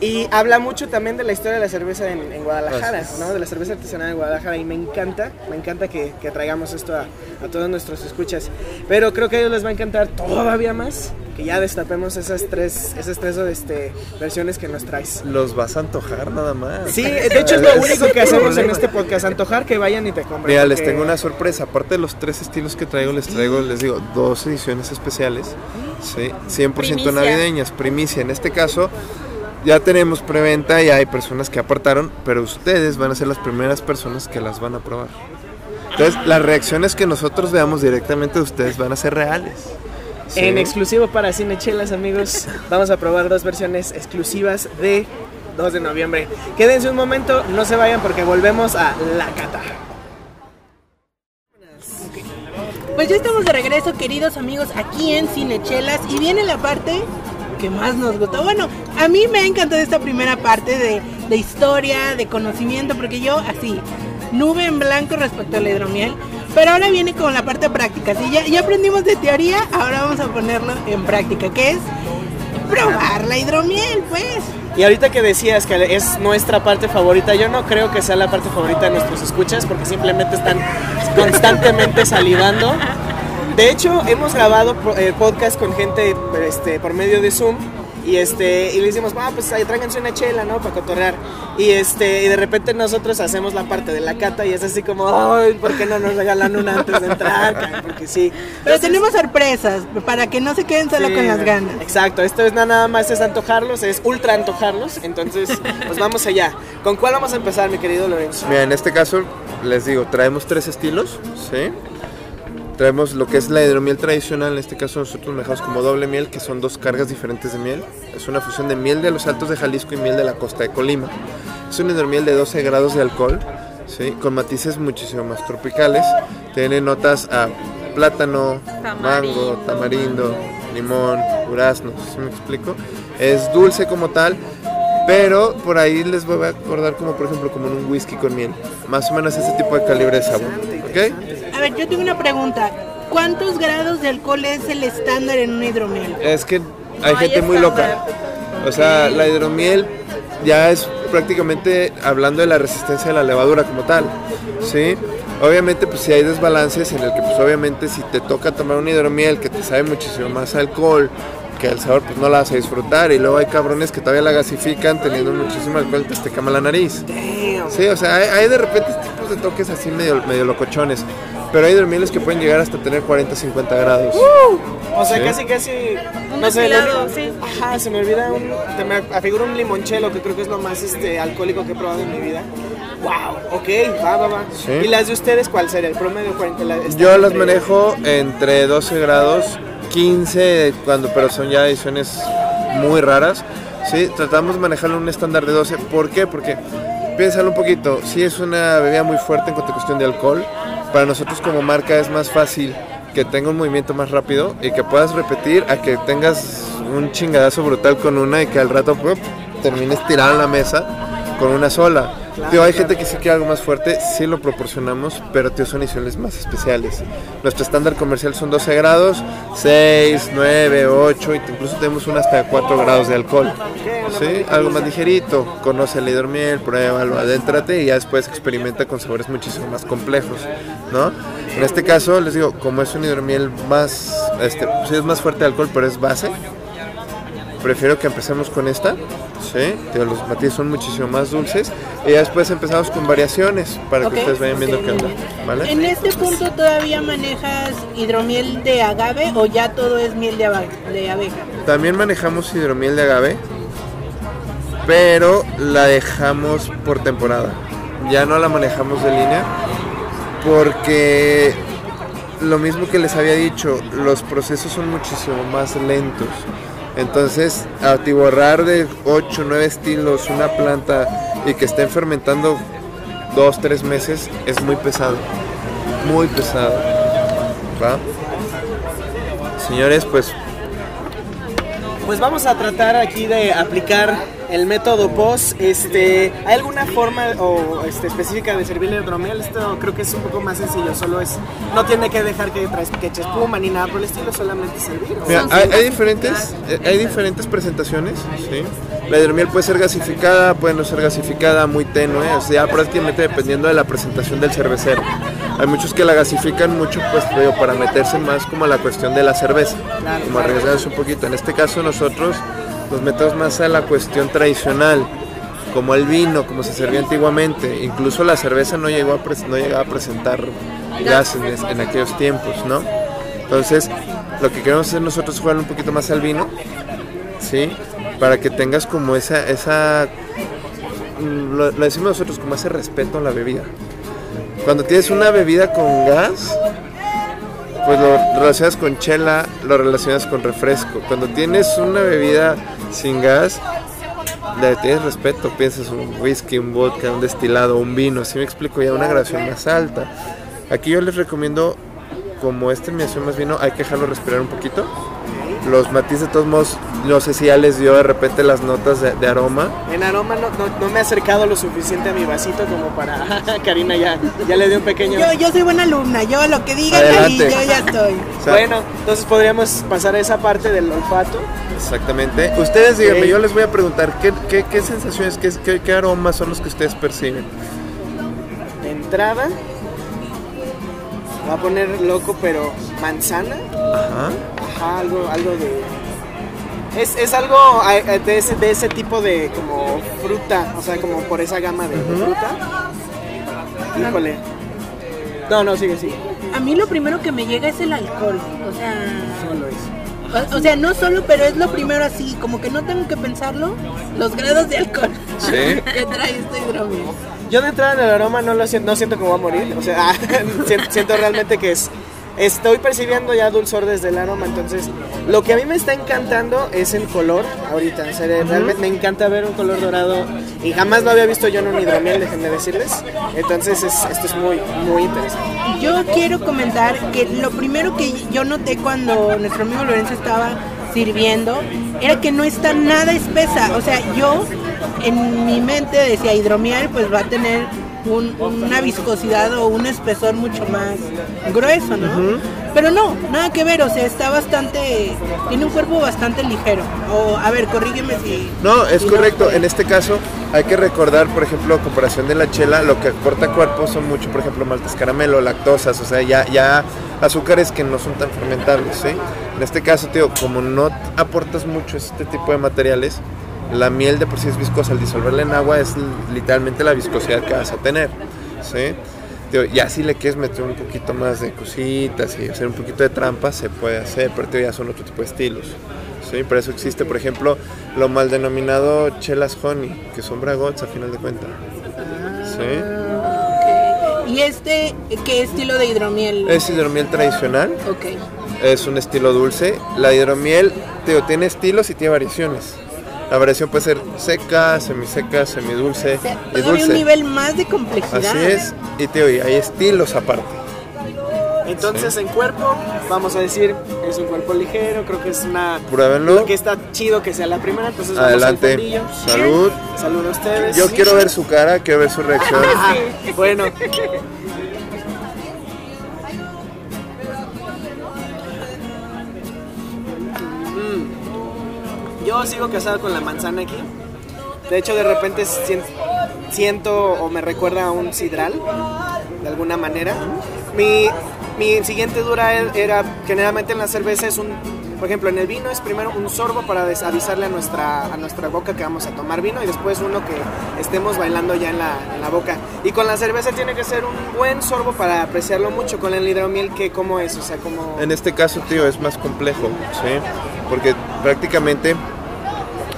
y habla mucho también de la historia de la cerveza en, en Guadalajara. ¿no? De la cerveza artesanal en Guadalajara y me encanta, me encanta que, que traigamos esto a, a todos nuestros escuchas. Pero creo que a ellos les va a encantar todavía más que ya destapemos esas tres, esas tres este, versiones que nos traes. Los vas a antojar nada más. Sí, de hecho es lo único que hacemos en este podcast, antojar que vayan y te compren. Mira, les porque- tengo una sorpresa. Aparte de los tres estilos que traigo, les traigo, les digo, dos ediciones especiales. Sí, 100% Primicia. navideñas, primicia. En este caso, ya tenemos preventa y hay personas que apartaron, pero ustedes van a ser las primeras personas que las van a probar. Entonces, las reacciones que nosotros veamos directamente de ustedes van a ser reales. Sí. En exclusivo para Cinechelas, amigos, vamos a probar dos versiones exclusivas de 2 de noviembre. Quédense un momento, no se vayan porque volvemos a La Cata. Pues ya estamos de regreso, queridos amigos, aquí en Cinechelas. Y viene la parte que más nos gustó. Bueno, a mí me ha encantado esta primera parte de, de historia, de conocimiento, porque yo así, nube en blanco respecto a la hidromiel. Pero ahora viene con la parte práctica. Si ya, ya aprendimos de teoría, ahora vamos a ponerlo en práctica, que es probar la hidromiel, pues. Y ahorita que decías que es nuestra parte favorita, yo no creo que sea la parte favorita de nuestros escuchas porque simplemente están constantemente salivando. De hecho, hemos grabado eh, podcast con gente este, por medio de Zoom y este y le decimos, ah, pues ahí tráiganse una chela, ¿no? Para cotorrear. Y este y de repente nosotros hacemos la parte de la cata y es así como, ay, ¿por qué no nos regalan una antes de entrar? Porque sí. Pero tenemos sorpresas para que no se queden solo con las ganas. Exacto, esto es nada más es antojarlos, es ultra antojarlos. Entonces, pues vamos allá. ¿Con cuál vamos a empezar, mi querido Lorenzo? Mira, en este caso les digo, traemos tres estilos, ¿sí? Traemos lo que es la hidromiel tradicional, en este caso nosotros manejamos como doble miel, que son dos cargas diferentes de miel. Es una fusión de miel de los Altos de Jalisco y miel de la costa de Colima. Es una hidromiel de 12 grados de alcohol, ¿sí? con matices muchísimo más tropicales. Tiene notas a plátano, mango, tamarindo, limón, durazno, ¿sí me explico? Es dulce como tal, pero por ahí les voy a acordar como por ejemplo como en un whisky con miel. Más o menos ese tipo de calibre de sabor. ¿Ok? A ver, yo tengo una pregunta. ¿Cuántos grados de alcohol es el estándar en una hidromiel? Es que hay gente muy loca. O sea, la hidromiel ya es prácticamente hablando de la resistencia de la levadura como tal. ¿Sí? Obviamente, pues si hay desbalances en el que, pues obviamente, si te toca tomar una hidromiel que te sabe muchísimo más alcohol, que el sabor pues no la vas a disfrutar y luego hay cabrones que todavía la gasifican teniendo muchísimo alcohol pues te quema la nariz. Sí, o sea, hay, de repente tipos de toques así medio, medio locochones. Pero hay dormiles que pueden llegar hasta tener 40, 50 grados. o sea, casi, casi. no sé, sí. Ajá, se me olvida un. Se me afigura un limonchelo, que creo que es lo más este, alcohólico que he probado en mi vida. ¡Wow! Ok, va, va, va. ¿Y las de ustedes cuál sería? ¿El promedio 40? Yo las manejo entre 12 grados 15, cuando, pero son ya ediciones muy raras. ¿sí? Tratamos de manejarlo en un estándar de 12. ¿Por qué? Porque, piénsalo un poquito, si es una bebida muy fuerte en cuanto a cuestión de alcohol, para nosotros como marca es más fácil que tenga un movimiento más rápido y que puedas repetir a que tengas un chingadazo brutal con una y que al rato termines tirado en la mesa con una sola hay gente que sí quiere algo más fuerte, sí lo proporcionamos, pero tío, son ediciones más especiales. Nuestro estándar comercial son 12 grados, 6, 9, 8, y incluso tenemos una hasta 4 grados de alcohol. ¿Sí? Algo más ligerito, conoce el hidromiel, pruébalo, adéntrate y ya después experimenta con sabores muchísimo más complejos, ¿no? En este caso, les digo, como es un hidromiel más, este, sí es más fuerte de alcohol, pero es base, prefiero que empecemos con esta, ¿sí? los matices son muchísimo más dulces y ya después empezamos con variaciones para que ustedes vayan viendo qué onda, ¿vale? En este punto todavía manejas hidromiel de agave o ya todo es miel de, abeja? También manejamos hidromiel de agave, pero la dejamos por temporada. Ya no la manejamos de línea porque lo mismo que les había dicho, los procesos son muchísimo más lentos. Entonces, atiborrar de 8, 9 estilos una planta y que estén fermentando 2, 3 meses es muy pesado. Muy pesado. ¿Va? Señores, pues... Pues vamos a tratar aquí de aplicar el método POS, este, ¿hay alguna forma o, este, específica de servir el hidromiel? Esto creo que es un poco más sencillo, solo es, no tiene que dejar que, que eche espuma ni nada por el estilo, solamente servir. hay, diferentes, eh, hay diferentes presentaciones, ¿sí? La hidromiel puede ser gasificada, puede no ser gasificada, muy tenue, o sea, prácticamente dependiendo de la presentación del cervecero. Hay muchos que la gasifican mucho, pues, para meterse más como a la cuestión de la cerveza, como arriesgarse un poquito. En este caso nosotros nos metemos más a la cuestión tradicional, como el vino, como se servía antiguamente. Incluso la cerveza no, llegó a no llegaba a presentar gases en, aquellos tiempos, ¿no? Entonces, lo que queremos hacer nosotros es jugar un poquito más al vino, ¿sí? Para que tengas como esa, esa lo, lo decimos nosotros, como ese respeto a la bebida. Cuando tienes una bebida con gas, pues lo relacionas con chela, lo relacionas con refresco. Cuando tienes una bebida sin gas, le tienes respeto, piensas un whisky, un vodka, un destilado, un vino, si me explico ya una gradación más alta. Aquí yo les recomiendo, como este me más vino, hay que dejarlo respirar un poquito los matices de todos modos, no sé si ya les dio de repente las notas de, aroma. En aroma no, me he acercado lo suficiente a mi vasito como para... Karina ya, ya le dio un pequeño... Yo, yo soy buena alumna, yo lo que digan ahí, yo ya estoy. bueno, entonces podríamos pasar a esa parte del olfato. Exactamente. Ustedes díganme, yo les voy a preguntar, ¿qué, qué, qué sensaciones, qué, qué aromas son los que ustedes perciben? De entrada, va a poner loco, pero manzana. Ajá. Ajá, algo, algo de. Es, es algo de ese, de ese tipo de como fruta, o sea, como por esa gama de, de fruta. Híjole. No, no, sigue, sigue. A mí lo primero que me llega es el alcohol. O sea, Solo eso. o, o sea, no solo, pero es lo primero así, como que no tengo que pensarlo, los grados de alcohol Sí. que trae este hidromiel. Yo de entrada en el aroma no lo siento, no siento que voy a morir. O sea, siento, siento realmente que es. Estoy percibiendo ya dulzor desde el aroma, entonces lo que a mí me está encantando es el color ahorita. O sea, realmente me encanta ver un color dorado y jamás lo había visto yo en un hidromiel, déjenme decirles. Entonces es- esto es muy, muy interesante. Yo quiero comentar que lo primero que yo noté cuando nuestro amigo Lorenzo estaba sirviendo era que no está nada espesa. O sea, yo en mi mente decía hidromiel, pues va a tener un- una viscosidad o un espesor mucho más grueso, ¿no? Pero no, nada que ver. O sea, está bastante, tiene un cuerpo bastante ligero. O a ver, corrígeme si. No, es si correcto. estoy- En este caso hay que recordar, por ejemplo, a comparación de la chela, lo que aporta cuerpo son mucho, por ejemplo, maltas caramelo, lactosas, o sea, ya, ya azúcares que no son tan fermentables, ¿sí? En este caso, tío, como no aportas mucho este tipo de materiales, la miel de por sí es viscosa, al disolverla en agua es literalmente la viscosidad que vas a tener, ¿sí? Tío, ya si le quieres meter un poquito más de cositas y hacer un poquito de trampa, se puede hacer, pero tío, ya son otro tipo de estilos. Sí, por eso existe, por ejemplo, lo mal denominado chelas honey, que son bragots a final de cuentas. Sí. Ok. ¿Y este qué estilo de hidromiel? Es hidromiel tradicional, Ok. es un estilo dulce. La hidromiel, tío, tiene estilos y tiene variaciones. La variación puede ser seca, semiseca, semidulce O sea, y todavía un dulce. nivel más de complejidad. Así es, y tío, y hay estilos aparte. Entonces en cuerpo, vamos a decir, es un cuerpo ligero, creo que es una... Pruébenlo. Lo que está chido que sea la primera, entonces vamos Adelante. al fondillo. Salud. Salud a ustedes. Yo quiero ver su cara, quiero ver su reacción. Ah, bueno. Yo sigo casado con la manzana aquí. De hecho, de repente sien- siento o me recuerda a un sidral, de alguna manera. Mi, mi siguiente dura e- era, generalmente en la cerveza es un, por ejemplo, en el vino es primero un sorbo para avisarle a nuestra, a nuestra boca que vamos a tomar vino y después uno que estemos bailando ya en la, en la boca. Y con la cerveza tiene que ser un buen sorbo para apreciarlo mucho. Con el hidromiel, que ¿cómo es? O sea, como... En este caso, tío, es más complejo, ¿sí? Porque prácticamente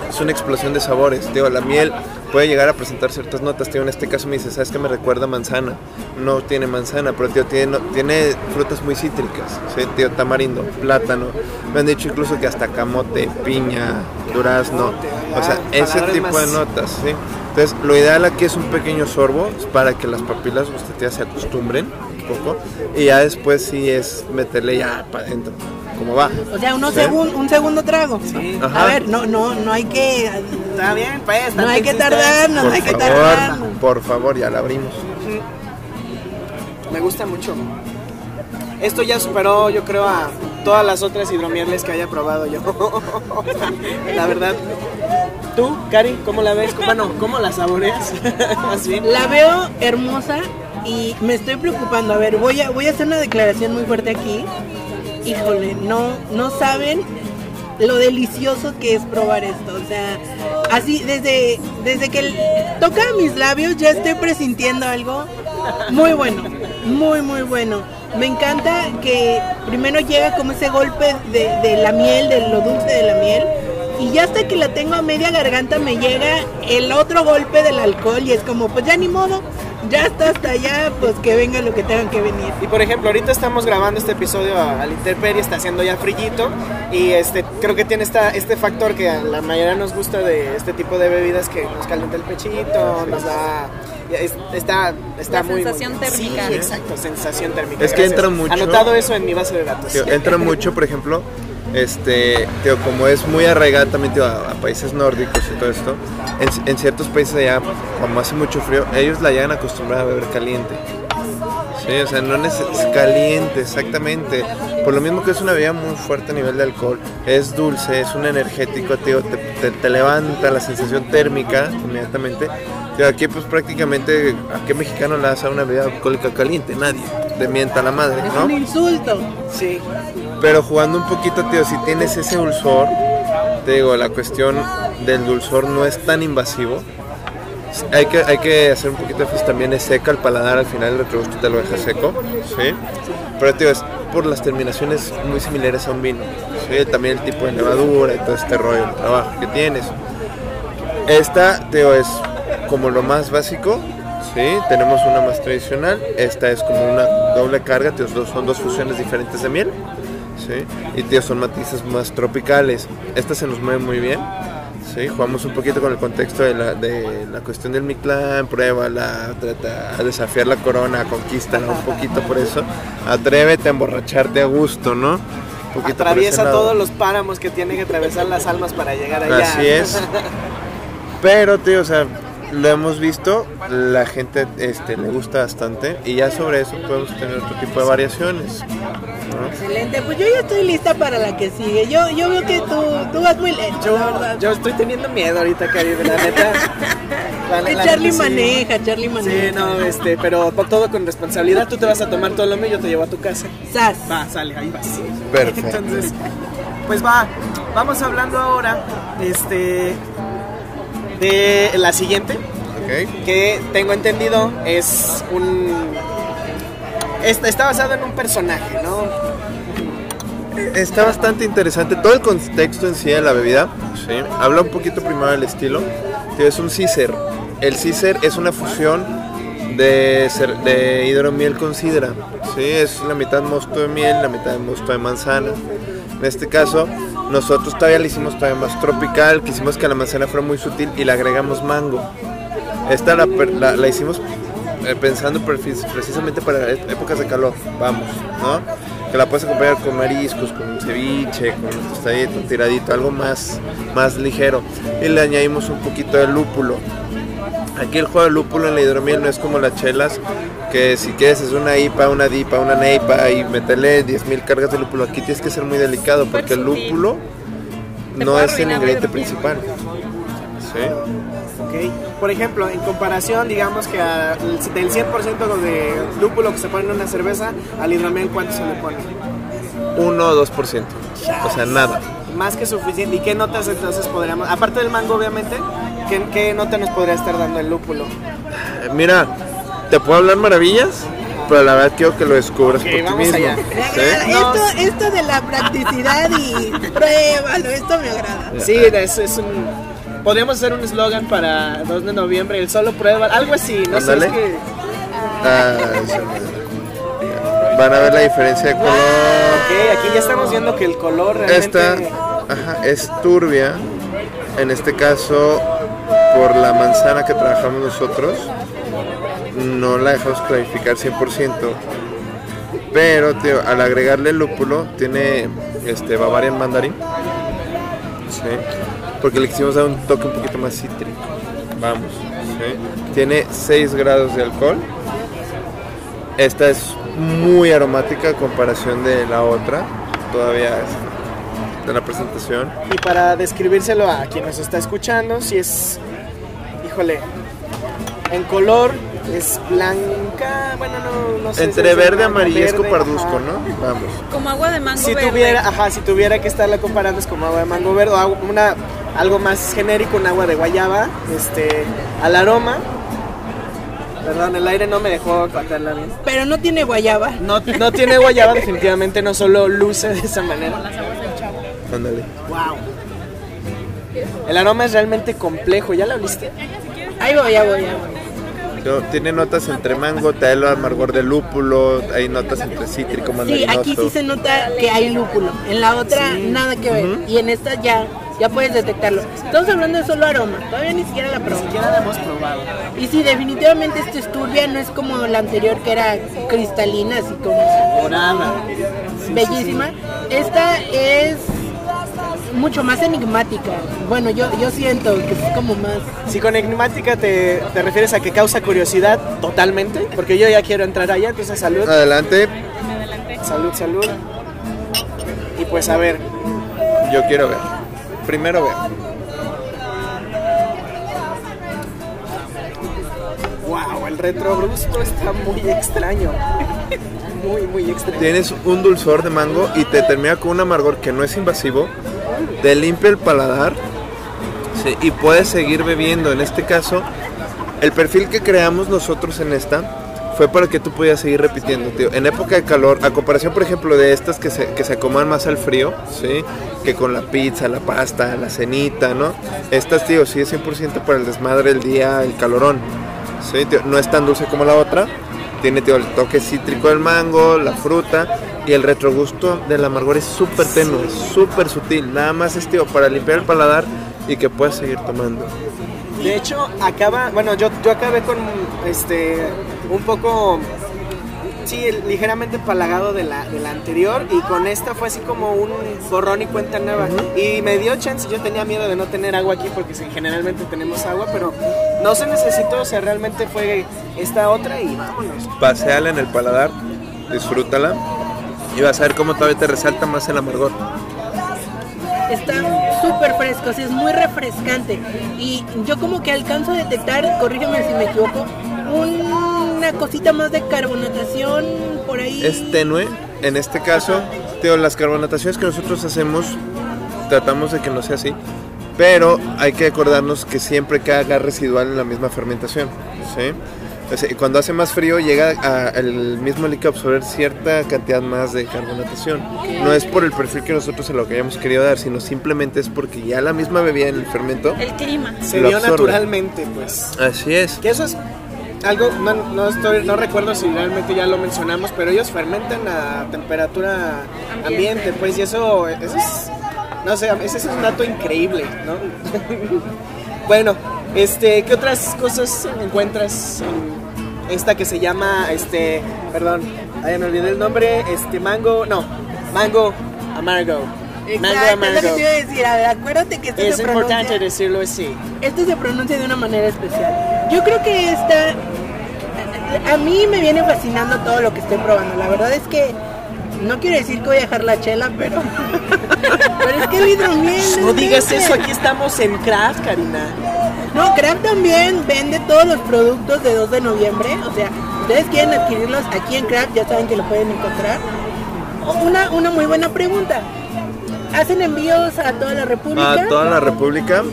es una explosión de sabores, tío. La miel puede llegar a presentar ciertas notas, tío. En este caso me dice, ¿sabes qué me recuerda manzana? No tiene manzana, pero, tío, tiene, tiene frutas muy cítricas, ¿sí? Tío, tamarindo, plátano. Me han dicho incluso que hasta camote, piña, durazno. O sea, Ah, ese tipo de notas, ¿sí? Entonces, lo ideal aquí es un pequeño sorbo para que las papilas gustativas se acostumbren un poco. Y ya después sí es meterle ya para adentro, como va. O sea, uno segun- un segundo trago. Sí. Ajá. A ver, no, no, no hay que, Está bien, pues. no hay que tanta tardar, no hay que favor, tardar. por favor, ya la abrimos. Me gusta mucho. Esto ya superó, yo creo, a todas las otras hidromieles que haya probado yo. la verdad. ¿Tú, Cari, cómo la ves? Bueno, ¿cómo la saboreas? Bien. La veo hermosa y me estoy preocupando. A ver, voy a, voy a hacer una declaración muy fuerte aquí. Híjole, no, no saben lo delicioso que es probar esto. O sea, así desde, desde que toca mis labios ya estoy presintiendo algo muy bueno, muy muy bueno. Me encanta que primero llega como ese golpe de, de la miel, de lo dulce de la miel. Y ya hasta que la tengo a media garganta me llega el otro golpe del alcohol y es como, pues ya ni modo, ya está hasta allá, pues que venga lo que tengan que venir. Y por ejemplo, ahorita estamos grabando este episodio a- al Interperie, está haciendo ya frillito y este creo que tiene esta, este factor que a la mayoría nos gusta de este tipo de bebidas que nos calienta el pechito, nos da es- está está La muy sensación muy- térmica. Sí, exacto, sensación térmica. Es que gracias. entra mucho- Anotado eso en mi base de datos. Entra mucho, por ejemplo, este, tío, como es muy arraigada también tío, a, a países nórdicos y todo esto, en, en ciertos países allá, como hace mucho frío, ellos la llegan acostumbrada a beber caliente. Sí, o sea, no es caliente, exactamente. Por lo mismo que es una bebida muy fuerte a nivel de alcohol, es dulce, es un energético, tío, te, te- te levanta la sensación térmica inmediatamente. Tío, aquí pues prácticamente, ¿a qué mexicano le das a una bebida alcohólica caliente? Nadie. te mienta la madre, Es ¿no? un insulto. Sí. Pero jugando un poquito, tío, si tienes ese dulzor, te digo, la cuestión del dulzor no es tan invasivo. Hay que, hay que hacer un poquito de énfasis también, es seca el paladar, al final el retrogusto te lo deja seco, ¿sí? Pero, tío, es por las terminaciones muy similares a un vino, ¿sí? También el tipo de levadura y todo este rollo de trabajo que tienes. Esta, tío, es como lo más básico, ¿sí? Tenemos una más tradicional, esta es como una doble carga, tío, son dos fusiones diferentes de miel, ¿sí? Y tío, son matices más tropicales. Esta se nos mueve muy bien, ¿sí? Jugamos un poquito con el contexto de la, de la cuestión del Mictlán, pruébala, trata a desafiar la corona, conquístala un poquito por eso. Atrévete a emborracharte a gusto, ¿no? Un poquito Atraviesa todos los páramos que tienen que atravesar las almas para llegar allá. Así es. Pero, tío, o sea, lo hemos visto, la gente este, le gusta bastante y ya sobre eso podemos tener otro tipo de variaciones. ¿no? Excelente, pues yo ya estoy lista para la que sigue. Yo, yo veo que tú, tú vas muy lento, la verdad. Yo estoy teniendo miedo ahorita, Caribe, la neta. La- la Charlie sí. maneja, Charlie maneja. Sí, no, este, pero todo con responsabilidad. Tú te vas a tomar todo lo mío, yo te llevo a tu casa. Sas. Va, sale, ahí vas. Perfecto. Entonces, pues va, vamos hablando ahora, este, de la siguiente, que tengo entendido es un, está, está basado en un personaje, ¿no? Está bastante interesante todo el contexto en sí de la bebida. ¿sí? Habla un poquito primero del estilo. Es un cicer. El cicer es una fusión de, cer- de hidromiel con sidra. ¿sí? Es la mitad mosto de miel, la mitad mosto de manzana. En este caso, nosotros todavía le hicimos todavía más tropical, quisimos que la manzana fuera muy sutil y le agregamos mango. Esta la, la- la hicimos eh, pensando precisamente para e- épocas de calor, vamos, ¿no? Que la puedes acompañar con mariscos, con ceviche, con un tostadito, un tiradito, algo más, más ligero. Y le añadimos un poquito de lúpulo. Aquí el juego de lúpulo en la hidromiel no es como las chelas, que si quieres es una IPA, una DIPA, una NEIPA y meterle 10.000 cargas de lúpulo. Aquí tienes que ser muy delicado porque el lúpulo no es el ingrediente principal. ¿Sí? Ok. Por ejemplo, en comparación, digamos que a- del 100% de lúpulo que se pone en una cerveza, al hidromiel, ¿cuánto se le pone? 1 o 2%. O sea, nada. Más que suficiente. ¿Y qué notas entonces podríamos, aparte del mango obviamente, qué, qué nota nos podría estar dando el lúpulo? Eh, Mira, te puedo hablar maravillas, pero la verdad quiero que lo descubras por ti mismo. Esto, esto de la practicidad y pruébalo, esto me agrada. Sí, es, es un... Podríamos hacer un eslogan para 2 de noviembre, el solo prueba, algo así, no sé, Ándale. es que... Ah, Van a ver la diferencia de color. Ok, aquí ya estamos viendo que el color realmente... Esta ajá, es turbia, en este caso por la manzana que trabajamos nosotros. No la dejamos clarificar 100%. Pero tío, al agregarle lúpulo, tiene este Bavarian Mandarin. Sí, porque le quisimos dar un toque un poquito más cítrico. Vamos. ¿sí? Tiene 6 grados de alcohol. Esta es muy aromática a comparación de la otra. Todavía es de la presentación. Y para describírselo a quien nos está escuchando, si es, híjole, en color es blanca, bueno, no, no sé. Entre si es verde, blanca, amarillesco, verde, parduzco, ajá. ¿no? Vamos. Como agua de mango Si verde. tuviera, ajá, si tuviera que estarla comparando es como agua de mango verde o agua- una, algo más genérico, un agua de guayaba, este, al aroma. Perdón, el aire no me dejó captarla bien. Pero no tiene guayaba. No, no tiene guayaba, definitivamente no solo luce de esa manera. Ándale. Wow. El aroma es realmente complejo, ¿ya la oliste? Ahí voy, ya voy, ya voy. Tiene notas entre mango, el amargor de lúpulo, hay notas entre cítrico, Sí, mandarinoso. aquí sí se nota que hay lúpulo. En la otra nada que ver. Y en esta ya, ya puedes detectarlo. Estamos hablando de solo aroma. Todavía ni siquiera la Ni probamos. siquiera la hemos probado. Y sí, definitivamente esta es turbia, no es como la anterior que era cristalina, así como Morada. bellísima. Esta es mucho más enigmática. Bueno, yo, yo siento que es como más... Si con enigmática te, te refieres a que causa curiosidad totalmente, porque yo ya quiero entrar allá, entonces salud, Adelante, salud, salud. Y pues a ver, yo quiero ver. Primero ver. wow, el retrobrusto está muy extraño. muy, muy extraño. Tienes un dulzor de mango y te termina con un amargor que no es invasivo, te limpia el paladar y puedes seguir bebiendo. En este caso, el perfil que creamos nosotros en esta fue para que tú pudieras seguir repitiendo, tío. En época de calor, a comparación, por ejemplo, de estas que se, que se acomodan más al frío, ¿sí? Que con la pizza, la pasta, la cenita, ¿no? Estas, tío, sí es 100% para el desmadre, el día, el calorón. ¿sí? Tío, no es tan dulce como la otra. Tiene, tío, el toque cítrico del mango, la fruta y el retrogusto del amargor es súper tenue, súper sutil. Nada más es, tío, para limpiar el paladar y que puedas seguir tomando. De hecho, acaba, bueno, yo, yo acabé con este un poco sí, ligeramente empalagado de la, de la anterior y con esta fue así como un borrón y cuenta nueva. Y me dio chance, yo tenía miedo de no tener agua aquí porque sí, generalmente tenemos agua, pero no se necesitó, o sea, realmente fue esta otra y vámonos. Paseala en el paladar, disfrútala y vas a ver cómo todavía te resalta más el amargor. Está súper fresco, sí, es muy refrescante. Y yo como que alcanzo a detectar, corrígeme si me equivoco, una cosita más de carbonatación por ahí. Es tenue, en este caso, Teo, las carbonataciones que nosotros hacemos, tratamos de que no sea así, pero hay que acordarnos que siempre queda gas residual en la misma fermentación, ¿sí? Cuando hace más frío llega a- el mismo líquido a absorber cierta cantidad más de carbonatación. No es por el perfil que nosotros se lo que hayamos querido dar, sino simplemente es porque ya la misma bebida en el fermento. El clima. Se dio naturalmente, pues. Así es. Que eso es algo, no, no, estoy, no recuerdo si realmente ya lo mencionamos, pero ellos fermentan a temperatura ambiente, pues, y eso, eso es, no sé, ese es un dato increíble, ¿no? bueno, este, ¿qué otras cosas encuentras en esta que se llama, este, perdón, ay, me olvidé el nombre, este, mango, no, mango amargo. Mango Exacto, es lo que amargo. te iba a decir. A ver, acuérdate que esto Es se importante decirlo así. esto se pronuncia de una manera especial. Yo creo que esta, a mí me viene fascinando todo lo que estoy probando. La verdad es que no quiero decir que voy a dejar la chela, pero, pero es que el hidromiel. No digas eso, aquí estamos en craft, Karina. No, Kraft también vende todos los productos de 2 de noviembre. O sea, ustedes quieren adquirirlos aquí en Kraft, ya saben que lo pueden encontrar. Una, una muy buena pregunta. ¿Hacen envíos a toda la República? a toda la República.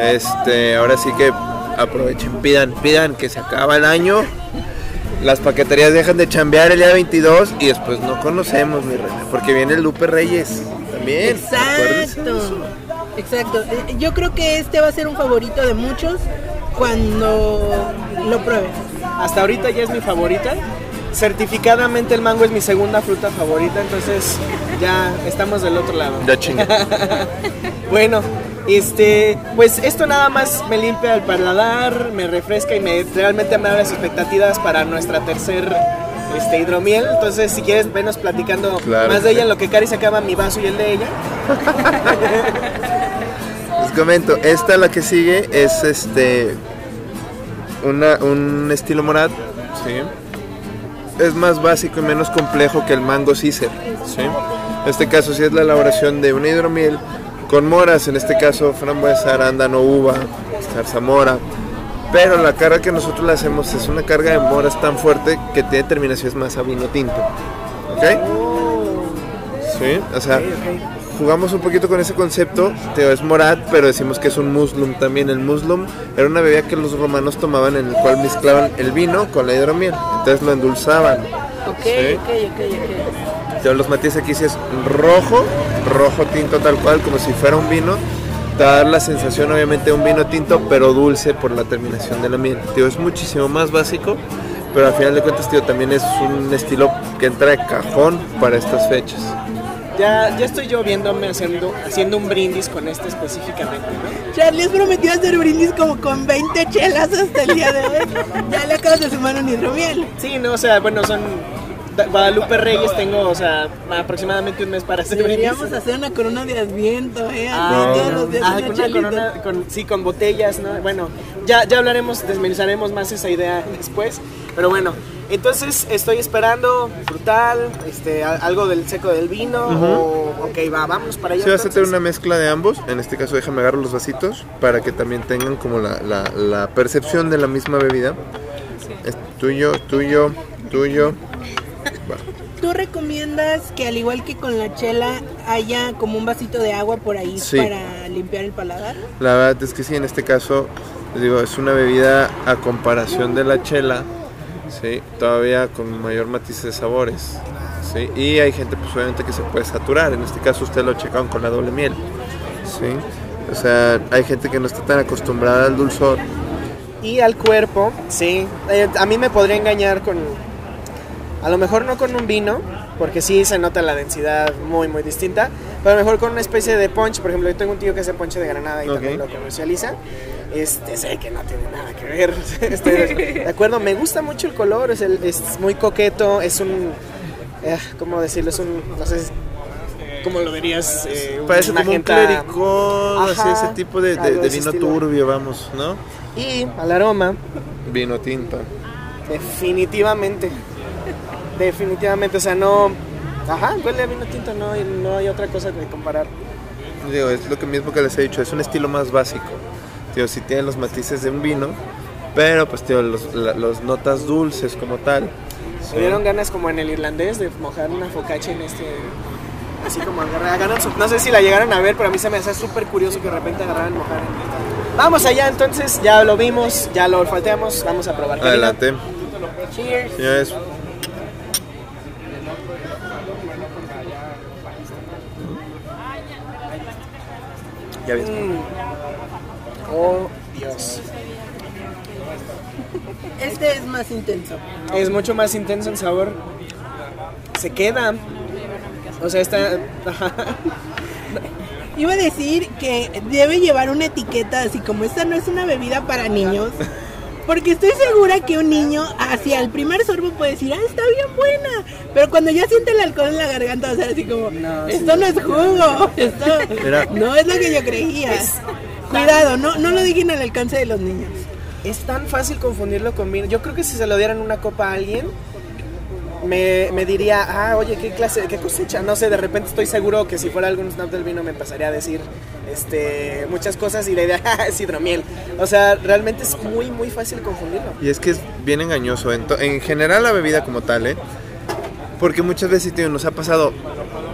Este, ahora sí que aprovechen, pidan, pidan que se acaba el año. Las paqueterías dejan de chambear el día 22 y después no conocemos, mi reina, porque viene el Lupe Reyes también. Exacto. Exacto. Yo creo que este va a ser un favorito de muchos cuando lo prueben. Hasta ahorita ya es mi favorita. Certificadamente el mango es mi segunda fruta favorita, entonces ya estamos del otro lado. Ya chingue. Bueno, este, pues esto nada más me limpia el paladar, me refresca y me realmente me abre las expectativas para nuestra tercer este hidromiel. Entonces, si quieres, venos platicando Claro. más de ella en lo que Cari se acaba mi vaso y el de ella. Les comento, esta la que sigue es este una, un estilo morat, ¿sí? Es más básico y menos complejo que el mango Caesar, ¿sí? En este caso sí es la elaboración de una hidromiel con moras, en este caso frambuesa, arándano, uva, zarzamora. Pero la carga que nosotros le hacemos es una carga de moras tan fuerte que tiene terminaciones más a vino tinto. ¿Ok? Sí, o sea, jugamos un poquito con ese concepto. Teo es morat, pero decimos que es un muslum también. El muslum era una bebida que los romanos tomaban en el cual mezclaban el vino con la hidromiel. Entonces lo endulzaban. Ok, Sí. ok, ok, ok. Teo, los matices aquí sí es rojo, rojo tinto tal cual, como si fuera un vino. Te va a dar la sensación obviamente de un vino tinto, pero dulce por la terminación de la miel. Tío, es muchísimo más básico, pero al final de cuentas, tío, también es un estilo que entra de cajón para estas fechas. Ya, ya estoy yo viéndome haciendo, haciendo un brindis con este específicamente, ¿no? Charlie has prometido hacer brindis como con 20 chelas hasta el día de hoy. Ya le acabas de sumar un hidromiel. Sí, no, o sea, bueno, son da- Guadalupe Reyes, tengo, o sea, aproximadamente un mes para hacer brindis. Deberíamos hacer una corona de adviento, ¿eh? Ah, todos los días ah, una corona, con- sí, con botellas, ¿no? Bueno, ya, ya hablaremos, desmenuzaremos más esa idea después. Pero bueno, entonces estoy esperando frutal, este, algo del seco del vino, o, ok, va, vamos para allá. Si vas a entonces. una mezcla de ambos, en este caso déjame agarrar los vasitos para que también tengan como la, la- la percepción de la misma bebida. Es tuyo, tuyo, tuyo. ¿Tú recomiendas que al igual que con la chela haya como un vasito de agua por ahí Sí. para limpiar el paladar? La verdad es que sí, en este caso, les digo, es una bebida a comparación de la chela, ¿sí? Todavía con mayor matiz de sabores, ¿sí? Y hay gente, pues obviamente, que se puede saturar. En este caso, ustedes lo checaron con la doble miel, ¿sí? O sea, hay gente que no está tan acostumbrada al dulzor. Y al cuerpo, sí. Eh, a mí me podría engañar con. A lo mejor no con un vino, porque sí se nota la densidad muy, muy distinta. Pero a lo mejor con una especie de punch. Por ejemplo, yo tengo un tío que hace ponche de granada y Ok. también lo comercializa. Este, sé que no tiene nada que ver. Estoy de acuerdo, me gusta mucho el color. Es, el- es muy coqueto. Es un. eh, ¿Cómo decirlo? Es un. No sé. ¿Cómo lo verías? Eh, Parece como un clericot, así ese tipo de, de- vino turbio, vamos, ¿no? Y al aroma, Vino tinto. Definitivamente. Definitivamente, o sea, no. Ajá, huele a vino tinto, no, hay- no hay otra cosa que comparar. Digo, es lo que mismo que les he dicho, es un estilo más básico. Tío, sí tiene los matices de un vino, pero pues tío, los, la- los notas dulces como tal. sí. Me dieron ganas, como en el irlandés, de mojar una focaccia en este. Así como agarrar, No sé si la llegaron a ver, pero a mí se me hace súper curioso que de repente agarraran y mojaran. Vamos allá, entonces, ya lo vimos, ya lo olfateamos, vamos a probar. Adelante. Cheers. Señores. Ya ves. Oh, Dios. Este es más intenso. Es mucho más intenso en sabor. Se queda. O sea, está. Iba a decir que debe llevar una etiqueta así como esta no es una bebida para niños. Porque estoy segura que un niño hacia el primer sorbo puede decir, ah, está bien buena. Pero cuando ya siente el alcohol en la garganta va a ser así como, No, esto no es jugo, esto Mira. no es lo que yo creía. Cuidado, no, no lo digan al alcance de los niños. Es tan fácil confundirlo con vino. Yo creo que si se lo dieran una copa a alguien, me, me diría, ah, oye, ¿qué clase, qué cosecha? No sé, de repente estoy seguro que si fuera algún snap del vino me pasaría a decir este, muchas cosas y la idea, ah, es hidromiel. O sea, realmente es muy, muy fácil confundirlo. Y es que es bien engañoso. En, en general la bebida como tal, ¿eh? Porque muchas veces tío, nos ha pasado,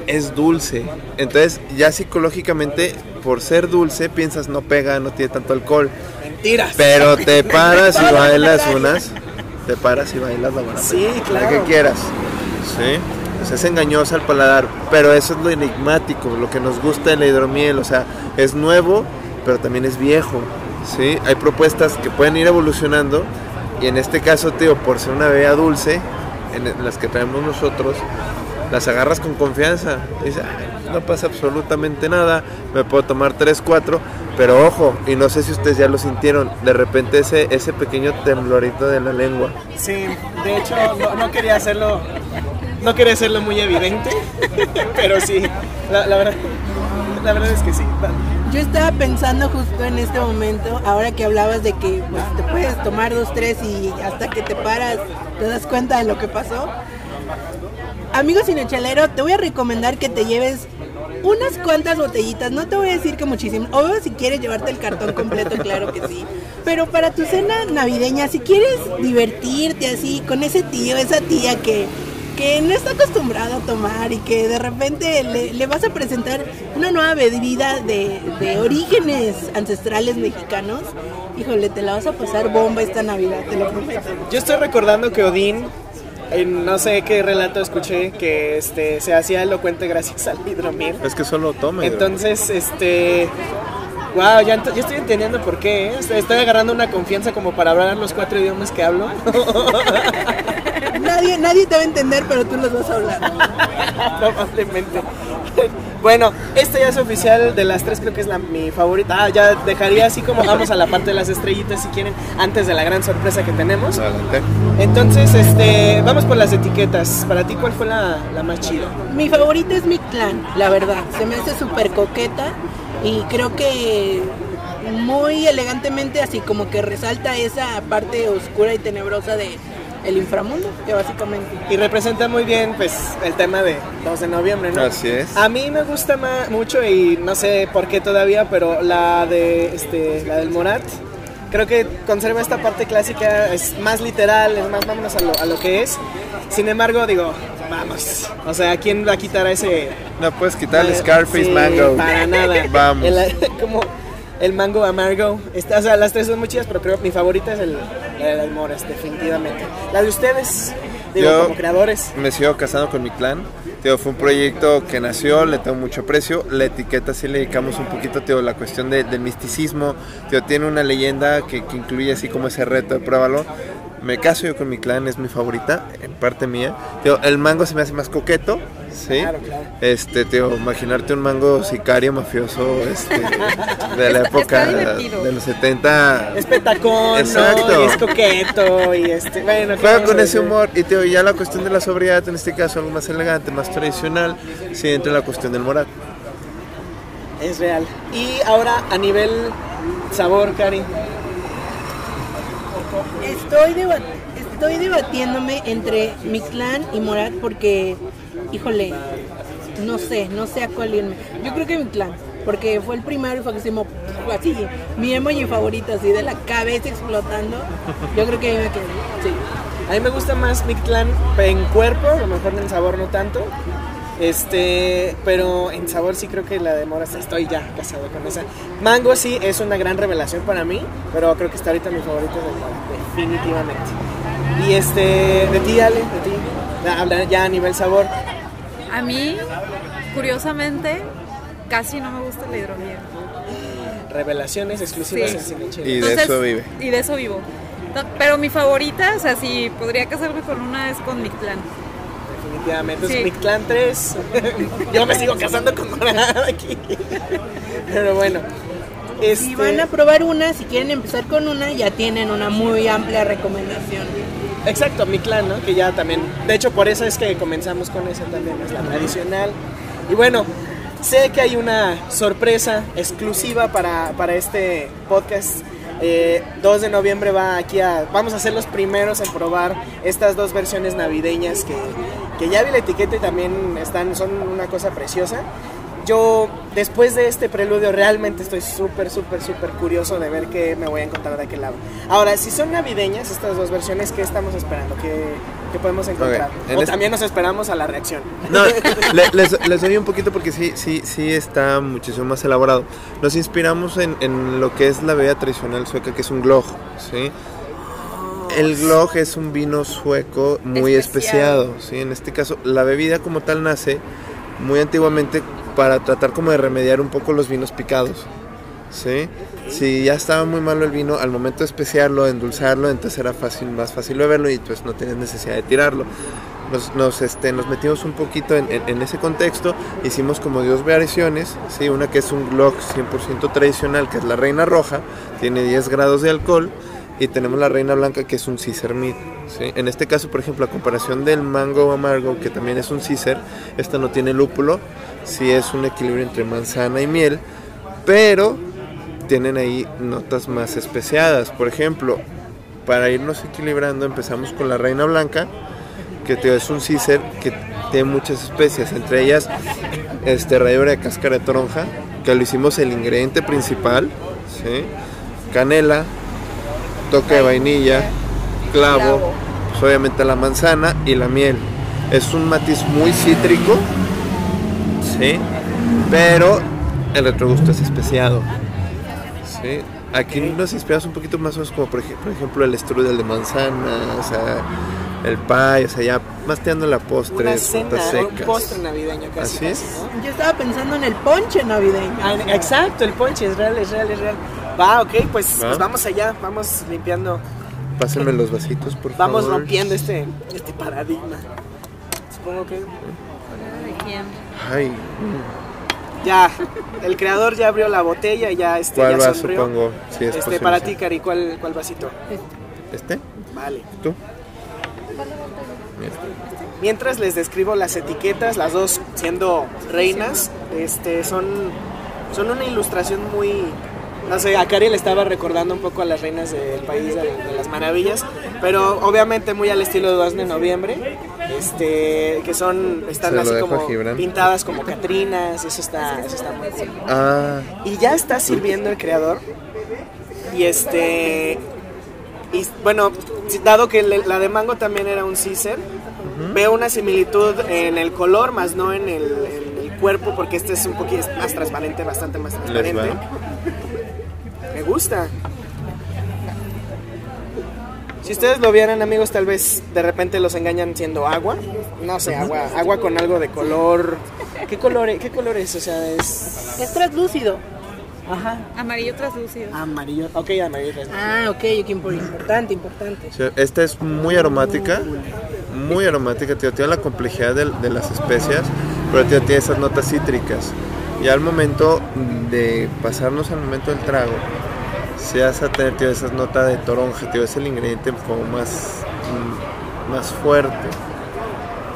es dulce. Entonces ya psicológicamente, por ser dulce, piensas no pega, no tiene tanto alcohol. Mentiras. Pero te paras y bailas unas. Te paras y bailas la buena. Sí, La claro. que quieras. Sí. O sea, es engañosa al paladar. Pero eso es lo enigmático, lo que nos gusta de la hidromiel. O sea, es nuevo, pero también es viejo. Sí. Hay propuestas que pueden ir evolucionando. Y en este caso, tío, por ser una bebida dulce, en las que traemos nosotros, las agarras con confianza. Y dices, "Ay, no pasa absolutamente nada, me puedo tomar 3, 4, pero ojo, y no sé si ustedes ya lo sintieron, de repente ese, ese pequeño temblorito de la lengua. Sí, de hecho no, no quería hacerlo, no quería hacerlo muy evidente, pero sí, la, la verdad, la verdad es que sí. Yo estaba pensando justo en este momento, ahora que hablabas de que pues, te puedes tomar dos, tres y hasta que te paras te das cuenta de lo que pasó. Amigo cinechelero, te voy a recomendar que te lleves unas cuantas botellitas, no te voy a decir que muchísimo, obvio si quieres llevarte el cartón completo, claro que sí, pero para tu cena navideña, si quieres divertirte así con ese tío, esa tía que, que no está acostumbrado a tomar y que de repente le, le vas a presentar una nueva bebida de, de orígenes ancestrales mexicanos, híjole, te la vas a pasar bomba esta Navidad, te lo prometo. Yo estoy recordando que Odín, en no sé qué relato escuché, que este, se hacía elocuente gracias al hidromiel. Es que solo toma. Entonces, este... Wow, ya, estoy entendiendo por qué. ¿eh? Estoy, estoy agarrando una confianza como para hablar los cuatro idiomas que hablo. Nadie, nadie te va a entender, pero tú los vas a hablar. Probablemente. Bueno, esta ya es oficial de las tres, creo que es la, mi favorita. Ah, ya dejaría así como vamos a la parte de las estrellitas si quieren, antes de la gran sorpresa que tenemos. Adelante. Entonces, este, vamos por las etiquetas. Para ti, ¿cuál fue la, la más chida? Mi favorita es mi clan, la verdad. Se me hace súper coqueta y creo que muy elegantemente así como que resalta esa parte oscura y tenebrosa de el inframundo, que básicamente. Y representa muy bien, pues, el tema de 2 de noviembre, ¿no? Así es. A mí me gusta ma- mucho y no sé por qué todavía, pero la de, este, la del Morat, creo que conserva esta parte clásica, es más literal, es más vámonos a lo, a lo que es. Sin embargo, digo, vamos. O sea, ¿quién va a quitar a ese No puedes quitar el Eh, Scarface sí, Mango. Para nada. Vamos. El- como el mango amargo. Está, o sea, las tres son muy chidas, pero creo que mi favorita es el, la de las moras, definitivamente. La de ustedes, digo, Yo- como creadores. Me sigo casando con mi clan. Tío, fue un proyecto que nació, le tengo mucho aprecio. La etiqueta sí le dedicamos un poquito, tío, la cuestión de- del misticismo. Tío, tiene una leyenda que, que incluye así como ese reto de pruébalo. Me caso yo con mi clan, es mi favorita, en parte mía. Tío, el mango se me hace más coqueto, ¿sí? Claro, claro. Este, tío, imaginarte un mango sicario mafioso este, de la Está- época está de los 70. Es petacón, Exacto. ¿no? Y es coqueto, y este, bueno, ¿qué con ese humor y tío, ya la cuestión de la sobriedad, en este caso algo más elegante, más tradicional, sí entra la cuestión del moral. Es real. Y ahora, a nivel sabor, Cari. Estoy, estoy debatiéndome entre mi clan y Morat porque, híjole, no sé, no sé a cuál irme. Yo creo que mi clan, porque fue el primero y fue así, así, mi emoji favorito, así de la cabeza explotando. Yo creo que ahí me quedé, sí. A mí me gusta más Mictlán en cuerpo, a lo mejor en sabor no tanto. Este, pero en sabor sí creo que la de moras estoy ya casado con esa. Mango sí es una gran revelación para mí, pero creo que está ahorita mi favorito de mora, definitivamente. Y este, de ti Ale, de ti, Ya, habla ya a nivel sabor. A mí, curiosamente, casi no me gusta la hidromiel. Revelaciones exclusivas Sí. en Cine Chido. Y de eso vive. Y de eso vivo. No, pero mi favorita, o sea, si podría casarme con una es con Mictlán. Definitivamente. Sí. Es Mictlán 3. Yo me sigo casando con morada aquí. Pero bueno. Este, Si van a probar una, si quieren empezar con una, ya tienen una muy amplia recomendación. Exacto, mi clan, ¿no? Que ya también. De hecho, por eso es que comenzamos con esa también, es la tradicional. Y bueno, sé que hay una sorpresa exclusiva para, para este podcast. Eh, 2 de noviembre va aquí a. Vamos a ser los primeros en probar estas dos versiones navideñas que, que ya vi la etiqueta y también están, son una cosa preciosa. Yo, después de este preludio, realmente estoy súper, súper, súper curioso de ver qué me voy a encontrar de aquel lado. Ahora, si son navideñas estas dos versiones, ¿qué estamos esperando? ¿Qué, qué podemos encontrar? Ok, en o este- también nos esperamos a la reacción. No, le- les, les doy un poquito porque sí, sí, sí está muchísimo más elaborado. Nos inspiramos en, en lo que es la bebida tradicional sueca, que es un glögg, ¿sí? El glögg es un vino sueco muy Especiado. especiado, ¿sí? En este caso, la bebida como tal nace muy antiguamente para tratar como de remediar un poco los vinos picados, ¿sí? Si ya estaba muy malo el vino, al momento de especiarlo, de endulzarlo, entonces era fácil, más fácil beberlo y pues no tenías necesidad de tirarlo. Nos, nos, este, nos metimos un poquito en, en- en ese contexto, hicimos como dos variaciones, ¿sí? una que es un Glock 100% tradicional, que es la Reina Roja, tiene 10 grados de alcohol, y tenemos la Reina Blanca, que es un Caesar Mead. En este caso, por ejemplo, a comparación del Mango Amargo, que también es un Caesar, esta no tiene lúpulo, sí es un equilibrio entre manzana y miel, pero tienen ahí notas más especiadas. Por ejemplo, para irnos equilibrando, empezamos con la Reina Blanca, que es un Caesar que tiene muchas especias, entre ellas este de cáscara de toronja, que lo hicimos el ingrediente principal, canela, toque de vainilla, clavo, pues, obviamente la manzana y la miel. Es un matiz muy cítrico, ¿sí? pero el retrogusto es especiado. ¿sí? Aquí nos inspiramos un poquito más, o menos como por, ej- por ejemplo el strudel de manzana, o sea, el pie, o sea, ya más tirando la postre, Una cena, frutas un secas. postre navideño casi. Así casi, es. ¿no? Yo estaba pensando en el ponche navideño. Ah, exacto, el ponche es real, es real, es real. Va, ok, pues, Va. pues vamos allá, vamos limpiando, Pásenme los vasitos, por vamos favor. rompiendo este, este paradigma. Supongo que ¿De quién? Ay, ya, el creador ya abrió la botella y ya, este, ¿cuál ya va, sonrió. supongo? Si es Este, para ti, Cari, ¿cuál, ¿cuál vasito? ¿Este? Vale. ¿Tú? Mientras les describo las etiquetas, las dos siendo reinas, este, son, son una ilustración muy... No sé, a Cari le estaba recordando un poco a las reinas del país de, de las maravillas, pero obviamente muy al estilo de 2 de noviembre, este, que son, están así como pintadas como Catrinas, eso está, eso está muy cool. Ah, Y ya está sirviendo el creador Y este. Y bueno, dado que la de mango también era un Caesar, veo una similitud en el color, más no en el, cuerpo, porque este es un poquito más transparente, bastante más transparente. Gusta. Si ustedes lo vieran, amigos, tal vez de repente los engañan siendo agua. No sé, agua, agua con algo de color. ¿Qué color, qué color es? O sea, es. Es translúcido. Ajá. Amarillo translúcido. Amarillo, ok, amarillo translúcido. Ah, ok, importante, importante. esta es muy aromática, muy aromática, tío. Tiene la complejidad de, las especias, pero tiene esas notas cítricas. Y al momento de pasarnos al momento del trago, se hace tener tío, esas notas de toronja, tío, es el ingrediente como más, mm, más fuerte.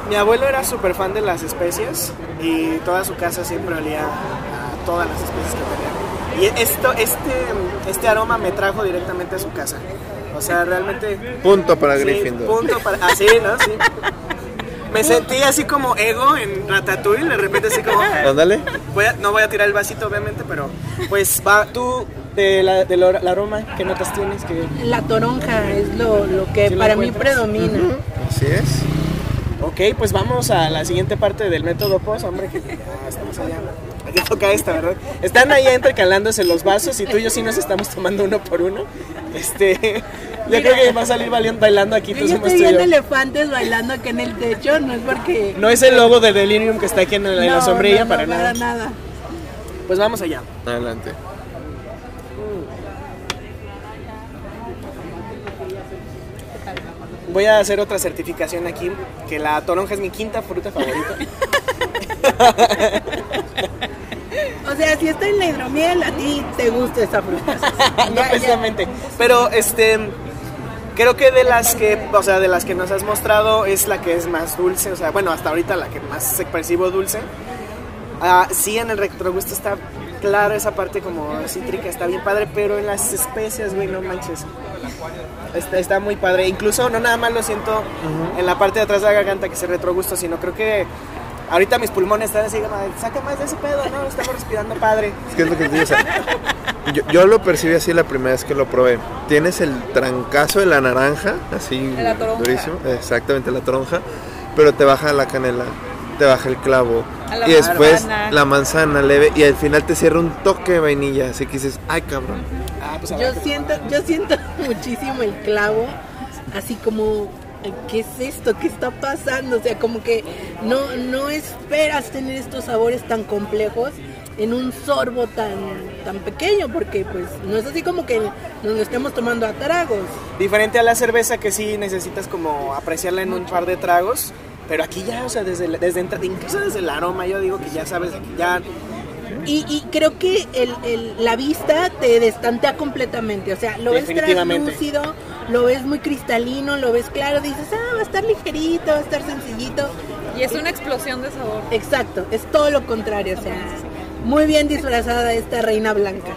Mi abuelo era súper fan de las especias y toda su casa siempre olía a todas las especias que tenía. Y esto, este, este aroma me trajo directamente a su casa. O sea, realmente... Punto para Gryffindor. Punto para... Así, ¿no? Sí. Me sentí así como ego en Ratatouille, de repente así como... Ándale. no voy a tirar el vasito, obviamente, pero pues va, tú de la, de la aroma, ¿qué notas tienes? Que... La toronja es lo, lo que para mí predomina. Así es. Ok, pues vamos a la siguiente parte del método POS, hombre, que ya estamos allá. Aquí toca esta, ¿verdad? Están ahí intercalándose los vasos y tú y yo sí nos estamos tomando uno por uno. Este, yo creo que va a salir bailando aquí. Yo estoy viendo elefantes bailando aquí en el techo, no es porque... No es el logo de Delirium que está aquí en la, sombrilla, para, nada. para nada. Pues vamos allá. Adelante. Voy a hacer otra certificación aquí, que la toronja es mi quinta fruta favorita. o sea, si está en la hidromiel, a ti te gusta esa fruta. no precisamente. Pero este creo que de las que, o sea, de las que nos has mostrado es la que es más dulce, o sea, bueno, hasta ahorita la que más se percibo dulce. Ah, sí, en el retrogusto está claro esa parte como cítrica, está bien padre, pero en las especias, güey, no manches. Está, muy padre. Incluso no nada más lo siento en la parte de atrás de la garganta que se retrogusto, sino creo que ahorita mis pulmones están así, saca más de ese pedo, ¿no? Estamos respirando padre. Es que es lo que te digo, yo, yo, lo percibí así la primera vez que lo probé. Tienes el trancazo de la naranja, así durísimo, exactamente la toronja, pero te baja la canela, te baja el clavo, y después la manzana leve, y al final te cierra un toque de vainilla, así que dices, ay cabrón. Ah, pues yo siento, yo siento muchísimo el clavo, así como ¿qué es esto? ¿Qué está pasando? O sea, como que no, no esperas tener estos sabores tan complejos en un sorbo tan, tan pequeño, porque pues no es así como que nos lo estemos tomando a tragos. Diferente a la cerveza que sí necesitas como apreciarla en un par de tragos, pero aquí ya, o sea, desde, desde incluso desde el aroma, yo digo que ya sabes, ya y, creo que la vista te destantea completamente. O sea, lo ves translúcido, lo ves muy cristalino, lo ves claro, dices, ah, va a estar ligerito, va a estar sencillito. Y es una explosión de sabor. Exacto, es todo lo contrario. O sea, muy bien disfrazada esta reina blanca.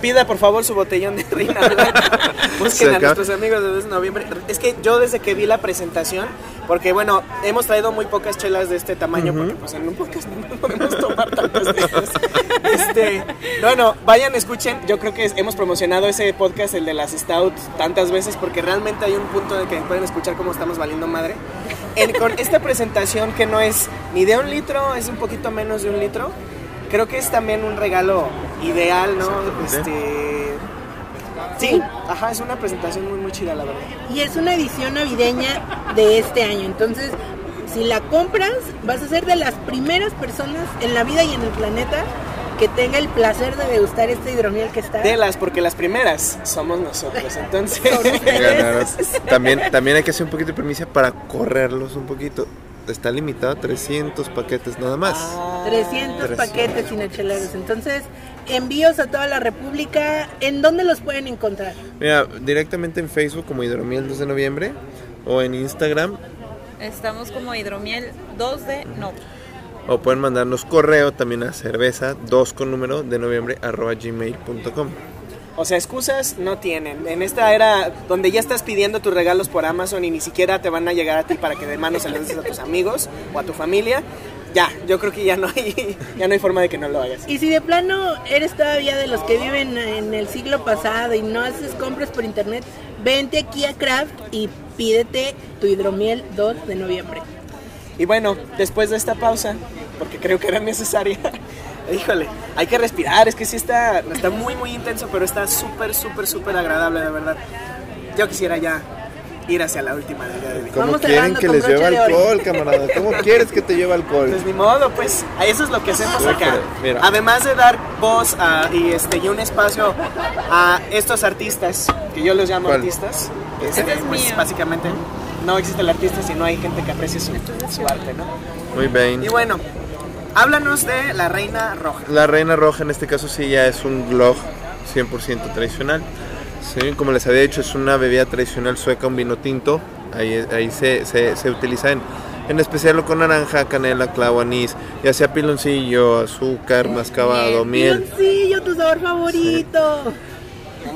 Pida por favor su botellón de Reina Blanca. Busquen a nuestros amigos de 2 de noviembre. Es que yo desde que vi la presentación, porque bueno, hemos traído muy pocas chelas de este tamaño, porque pues en un podcast no podemos tomar tantas de Este, bueno, vayan, escuchen. Yo creo que hemos promocionado ese podcast, el de las Stouts, tantas veces, porque realmente hay un punto de que pueden escuchar cómo estamos valiendo madre. con esta presentación que no es ni de un litro, es un poquito menos de un litro creo que es también un regalo ideal, ¿no? Este, sí, ajá, es una presentación muy, muy chida, la verdad. Y es una edición navideña de este año, entonces si la compras vas a ser de las primeras personas en la vida y en el planeta que tenga el placer de degustar este hidromiel que está. De las, porque las primeras somos nosotros, entonces. también, también hay que hacer un poquito de permiso para correrlos un poquito está limitado a 300 paquetes nada más. 300, ah. paquetes sin echeleros. Entonces, envíos a toda la República. ¿En dónde los pueden encontrar? Mira, directamente en Facebook como Hidromiel 2 de noviembre o en Instagram. Estamos como Hidromiel 2 de no. O pueden mandarnos correo también a cerveza 2 con número de noviembre arroba gmail.com. O sea, excusas no tienen. En esta era donde ya estás pidiendo tus regalos por Amazon y ni siquiera te van a llegar a ti para que de mano se los des a tus amigos o a tu familia, ya, yo creo que ya no hay, ya no hay forma de que no lo hagas. Y si de plano eres todavía de los que viven en el siglo pasado y no haces compras por internet, vente aquí a Craft y pídete tu hidromiel 2 de noviembre. Y bueno, después de esta pausa, porque creo que era necesaria, híjole, hay que respirar, es que sí está, está muy, muy intenso, pero está súper, súper, súper agradable, de verdad. Yo quisiera ya ir hacia la última del día de hoy. ¿Cómo Vamos quieren que les lleve alcohol, camarada? ¿Cómo quieres que te lleve alcohol? Pues ni modo, pues eso es lo que hacemos Sí, acá. mira. Además de dar voz a- y, este, y un espacio a estos artistas, que yo los llamo ¿Cuál? artistas, este, Este es pues mío. básicamente no existe el artista si no hay gente que aprecie su, su arte, ¿no? Muy bien. Y bueno, háblanos de la Reina Roja. La reina roja en este caso sí ya es un glog 100% tradicional. Sí, como les había dicho, es una bebida tradicional sueca, un vino tinto. Ahí, ahí se, se, se utiliza en, en especial con naranja, canela, clavo, anís, ya sea piloncillo, azúcar, mascabado, miel. Piloncillo, tu sabor favorito.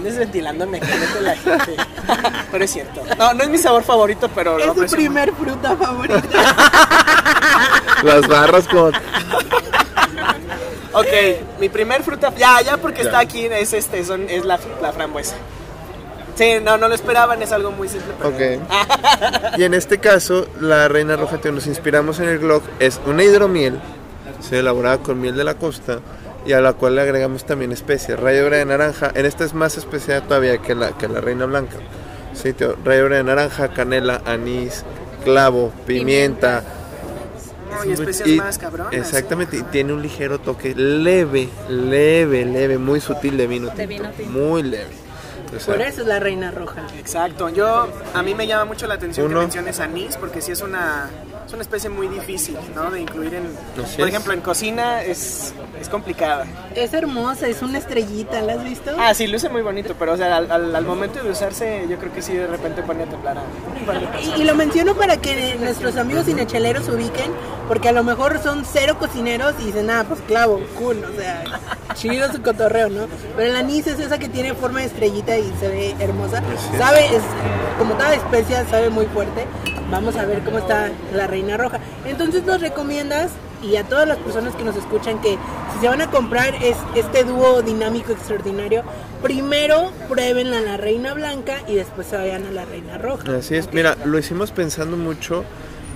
Andes ventilándome, cállate la gente. pero es cierto. No, no es mi sabor favorito, pero Es tu primer fruta favorita. Las barras con... Ok, mi primer fruta, ya, ya porque Ya. está aquí es este, son, es la, la frambuesa. Sí, no, no lo esperaban, es algo muy simple. Pero... Ok. Y en este caso, la reina roja que nos inspiramos en el glog es una hidromiel, se elaborada con miel de la costa y a la cual le agregamos también especias. Ralladura de naranja, en esta es más especial todavía que la, que la reina blanca. Sí, tío, ralladura de naranja, canela, anís, clavo, pimienta. No, y especias Y- más cabronas. Exactamente, y tiene un ligero toque leve, leve, leve, muy sutil de vino De vino tinto. muy leve. O sea, Por eso es la reina roja. Exacto, yo, a mí me llama mucho la atención Uno. que menciones anís, porque sí es una, es una especie muy difícil, ¿no? De incluir en, Así por es. ejemplo, en cocina es, es complicada. Es hermosa, es una estrellita, ¿la has visto? Ah, sí, luce muy bonito, pero o sea, al, al- al momento de usarse, yo creo que sí de repente pone a temblar a. Y, y lo menciono para que nuestros amigos cinecheleros se ubiquen, porque a lo mejor son cero cocineros y dicen, ah, pues clavo, cool, o sea, chido su cotorreo, ¿no? Pero el anís es esa que tiene forma de estrellita y se ve hermosa. Sabe, es, como toda especia, sabe muy fuerte. Vamos a ver cómo está la reina roja. Entonces nos recomiendas, y a todas las personas que nos escuchan, que si se van a comprar es, este dúo dinámico extraordinario, primero prueben a la reina blanca y después se vayan a la reina roja. Así es, mira, lo hicimos pensando mucho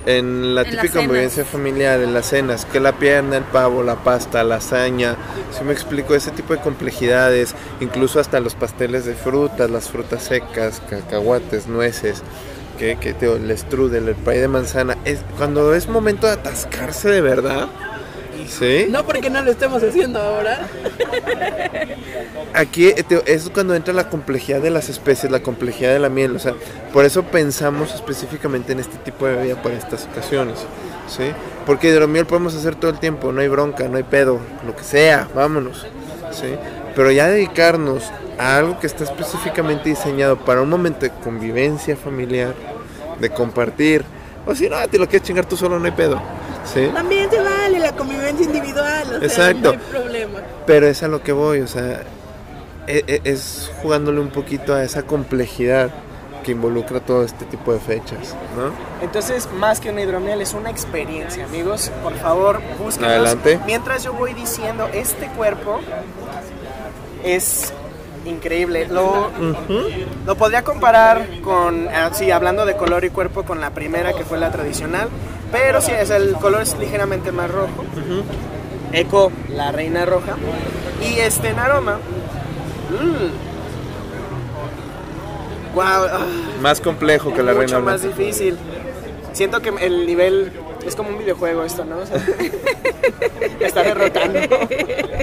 en la En típica convivencia familiar, en las cenas, que la pierna, el pavo, la pasta, la lasaña, si me explico, ese tipo de complejidades, incluso hasta los pasteles de frutas, las frutas secas, cacahuates, nueces, que, que te, el strudel, el pay de manzana, es, cuando es momento de atascarse de verdad, ¿sí? No porque no lo estemos haciendo ahora. Aquí eh, te- es cuando entra la complejidad de las especies, la complejidad de la miel, o sea, por eso pensamos específicamente en este tipo de bebida para estas ocasiones, ¿sí? Porque hidromiel podemos hacer todo el tiempo, no hay bronca, no hay pedo, lo que sea, vámonos, ¿sí? Pero ya dedicarnos a algo que está específicamente diseñado para un momento de convivencia familiar, de compartir, o si no, te lo quieres chingar tú solo, no hay pedo, ¿sí? También se vale la convivencia individual, o sea, Exacto. no hay problema. Pero es a lo que voy, o sea, e- e- es jugándole un poquito a esa complejidad que involucra todo este tipo de fechas, ¿no? Entonces, más que una hidromiel, es una experiencia, amigos. Por favor, búsquenos. Adelante. Mientras yo voy diciendo, este cuerpo es increíble. Lo, lo podría comparar con, ah, sí, hablando de color y cuerpo, con la primera que fue la tradicional. Pero sí, es, el color es ligeramente más rojo. Eco, la reina roja. Y este en aroma. Wow. Más complejo que la mucho reina más blanca. difícil. Siento que el nivel es como un videojuego esto, ¿no? O sea, me está derrotando.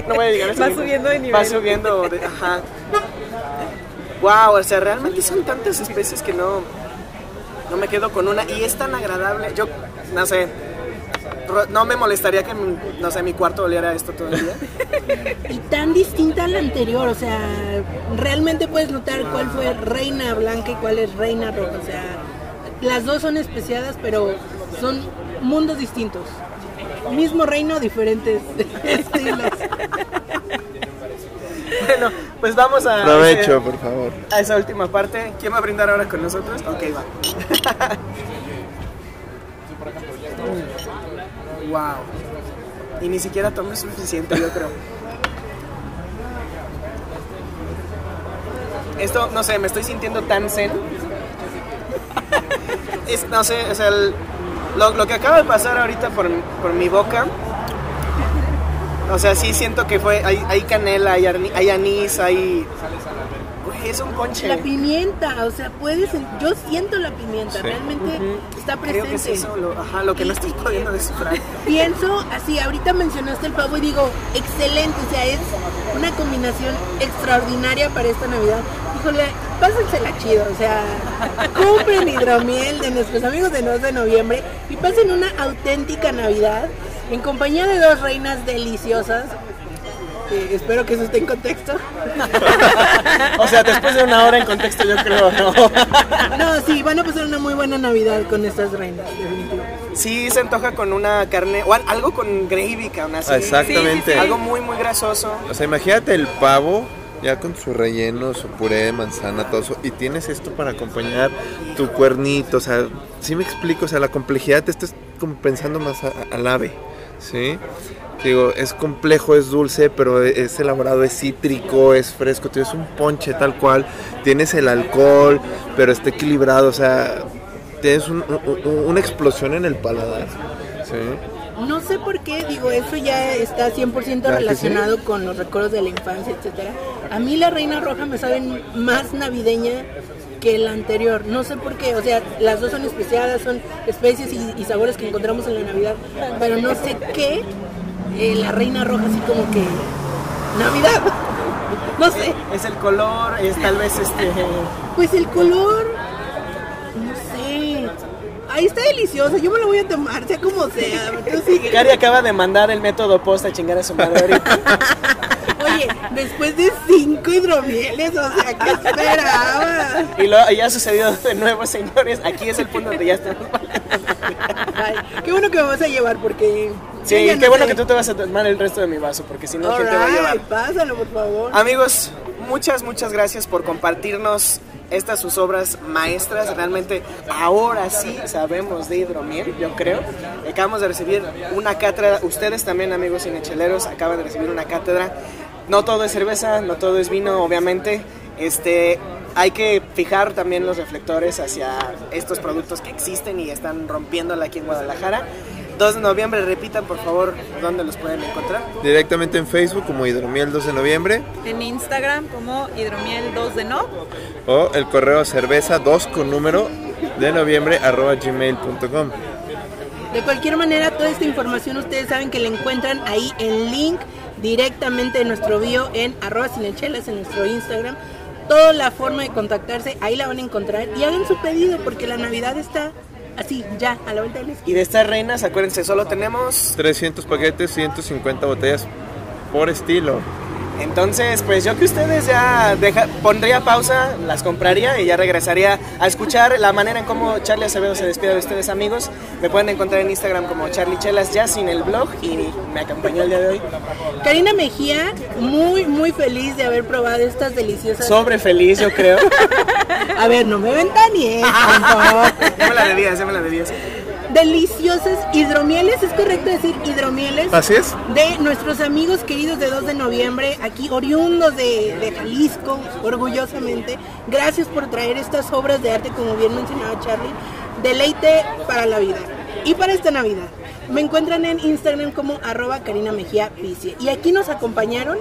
No voy a llegar a ese Va nivel. subiendo de nivel. Va subiendo de, ajá. Wow, o sea, realmente son tantas especies que no no me quedo con una y es tan agradable. Yo no sé, no me molestaría que mi- no sé, mi cuarto oliera esto todo el día. Y tan distinta a la anterior, o sea, realmente puedes notar cuál fue reina blanca y cuál es reina roja, o sea, las dos son especiadas, pero son mundos distintos. Mismo reino, diferentes estilos. Bueno, pues vamos a Provecho, por favor. a esa última parte. ¿Quién va a brindar ahora con nosotros? Ok, va. Wow. Y ni siquiera tomé suficiente, yo creo. Esto, no sé, me estoy sintiendo tan zen. Es, no sé, o sea, el- lo, lo que acaba de pasar ahorita por, por mi boca. O sea, sí siento que fue. Hay, hay canela, hay, hay anís, hay. Es un ponche. La pimienta, o sea, puedes, yo siento la pimienta, Sí. realmente está presente. Creo que es eso, lo, ajá, lo que no estoy pudiendo descifrar. Pienso así, ahorita mencionaste el pavo y digo, excelente, o sea, es una combinación extraordinaria para esta Navidad. Híjole, pásensela chido, o sea, compren hidromiel de nuestros amigos de 2 de noviembre y pasen una auténtica Navidad en compañía de dos reinas deliciosas. Eh, espero que eso esté en contexto. O sea, después de una hora en contexto, yo creo, ¿no? No, sí, van a pasar una muy buena Navidad con estas reinas, definitivamente. Sí, se antoja con una carne, o al- algo con gravy, cabrón, así. Exactamente. Algo muy, muy grasoso. O sea, imagínate el pavo ya con su relleno, su puré de manzana, todo eso, y tienes esto para acompañar tu cuernito, o sea, sí me explico, o sea, la complejidad te estás como pensando más a- al ave, ¿sí? Digo, es complejo, es dulce, pero es elaborado, es cítrico, es fresco, tienes un ponche tal cual, tienes el alcohol, pero está equilibrado, o sea, tienes un- un- una explosión en el paladar, ¿sí? No sé por qué, digo, eso ya está 100% ¿Verdad que relacionado con los recuerdos de la infancia, etcétera. A mí la Reina Roja me sabe más navideña que la anterior. No sé por qué, o sea, las dos son especiadas, son especies y, y sabores que encontramos en la Navidad, pero no sé qué, eh, la Reina Roja así como que... Navidad. No sé. Es el color, es tal vez este. Pues el color, no sé. Ahí está delicioso, yo me lo voy a tomar, sea como sea. Cari acaba de mandar el método post a chingar a su madre. Oye, después de cinco hidromieles, o sea, ¿qué esperabas? Y lo, ya ha sucedido de nuevo, señores. Aquí es el punto donde ya estamos. Ay, qué bueno que me vas a llevar porque. Sí, no qué bueno sé. que tú te vas a tomar el resto de mi vaso, porque si no, ¿quién te va a llevar? Pásalo, por favor. Amigos, muchas, muchas gracias por compartirnos estas sus obras maestras. Realmente ahora sí sabemos de hidromiel, yo creo. Acabamos de recibir una cátedra. Ustedes también, amigos cinecheleros, acaban de recibir una cátedra. No todo es cerveza, no todo es vino, obviamente. Este, hay que fijar también los reflectores hacia estos productos que existen y están rompiéndola aquí en Guadalajara. 2 de noviembre, repitan por favor dónde los pueden encontrar. Directamente en Facebook como Hidromiel 2 de noviembre En Instagram como hidromiel 2 de no. o el correo cerveza 2 con número de noviembre arroba gmail.com. De cualquier manera, toda esta información ustedes saben que la encuentran ahí en link directamente en nuestro bio en arroba cinechelas en nuestro Instagram. Toda la forma de contactarse, ahí la van a encontrar y hagan su pedido porque la Navidad está así, ya, a la vuelta de la esquina. Y de estas reinas, acuérdense, solo tenemos 300 paquetes, 150 botellas por estilo. Entonces, pues yo que ustedes ya deja, pondría pausa, las compraría y ya regresaría a escuchar la manera en cómo Charlie Acevedo se despide de ustedes, amigos. Me pueden encontrar en Instagram como Charlie Chelas, ya sin el blog, y me acompañó el día de hoy. Karina Mejía, muy, muy feliz de haber probado estas deliciosas. Sobre feliz, yo creo. A ver, no me favor. ya me la debías, ya me la debías. Deliciosas hidromieles, es correcto decir hidromieles. Así es. de nuestros amigos queridos de 2 de noviembre, aquí oriundos de, de Jalisco, orgullosamente. Gracias por traer estas obras de arte, como bien mencionaba Charlie. Deleite para la vida y para esta Navidad. Me encuentran en Instagram como arroba Karina Mejía Picie. Y aquí nos acompañaron.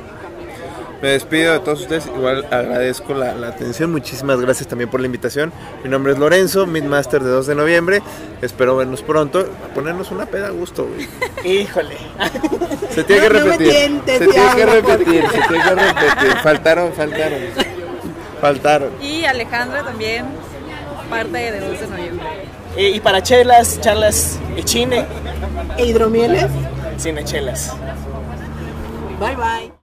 Me despido de todos ustedes. Igual agradezco la, la atención. Muchísimas gracias también por la invitación. Mi nombre es Lorenzo, Midmaster de 2 de noviembre. Espero vernos pronto. A ponernos una peda a gusto, güey. Híjole. Se tiene que No, no me repetir. tientes, se tiene que repetir. Se tiene que repetir. Faltaron, faltaron. Faltaron. Y Alejandra también, parte de 2 de noviembre. Y, y para chelas, charlas y chine, E hidromieles. cine chelas. Bye bye.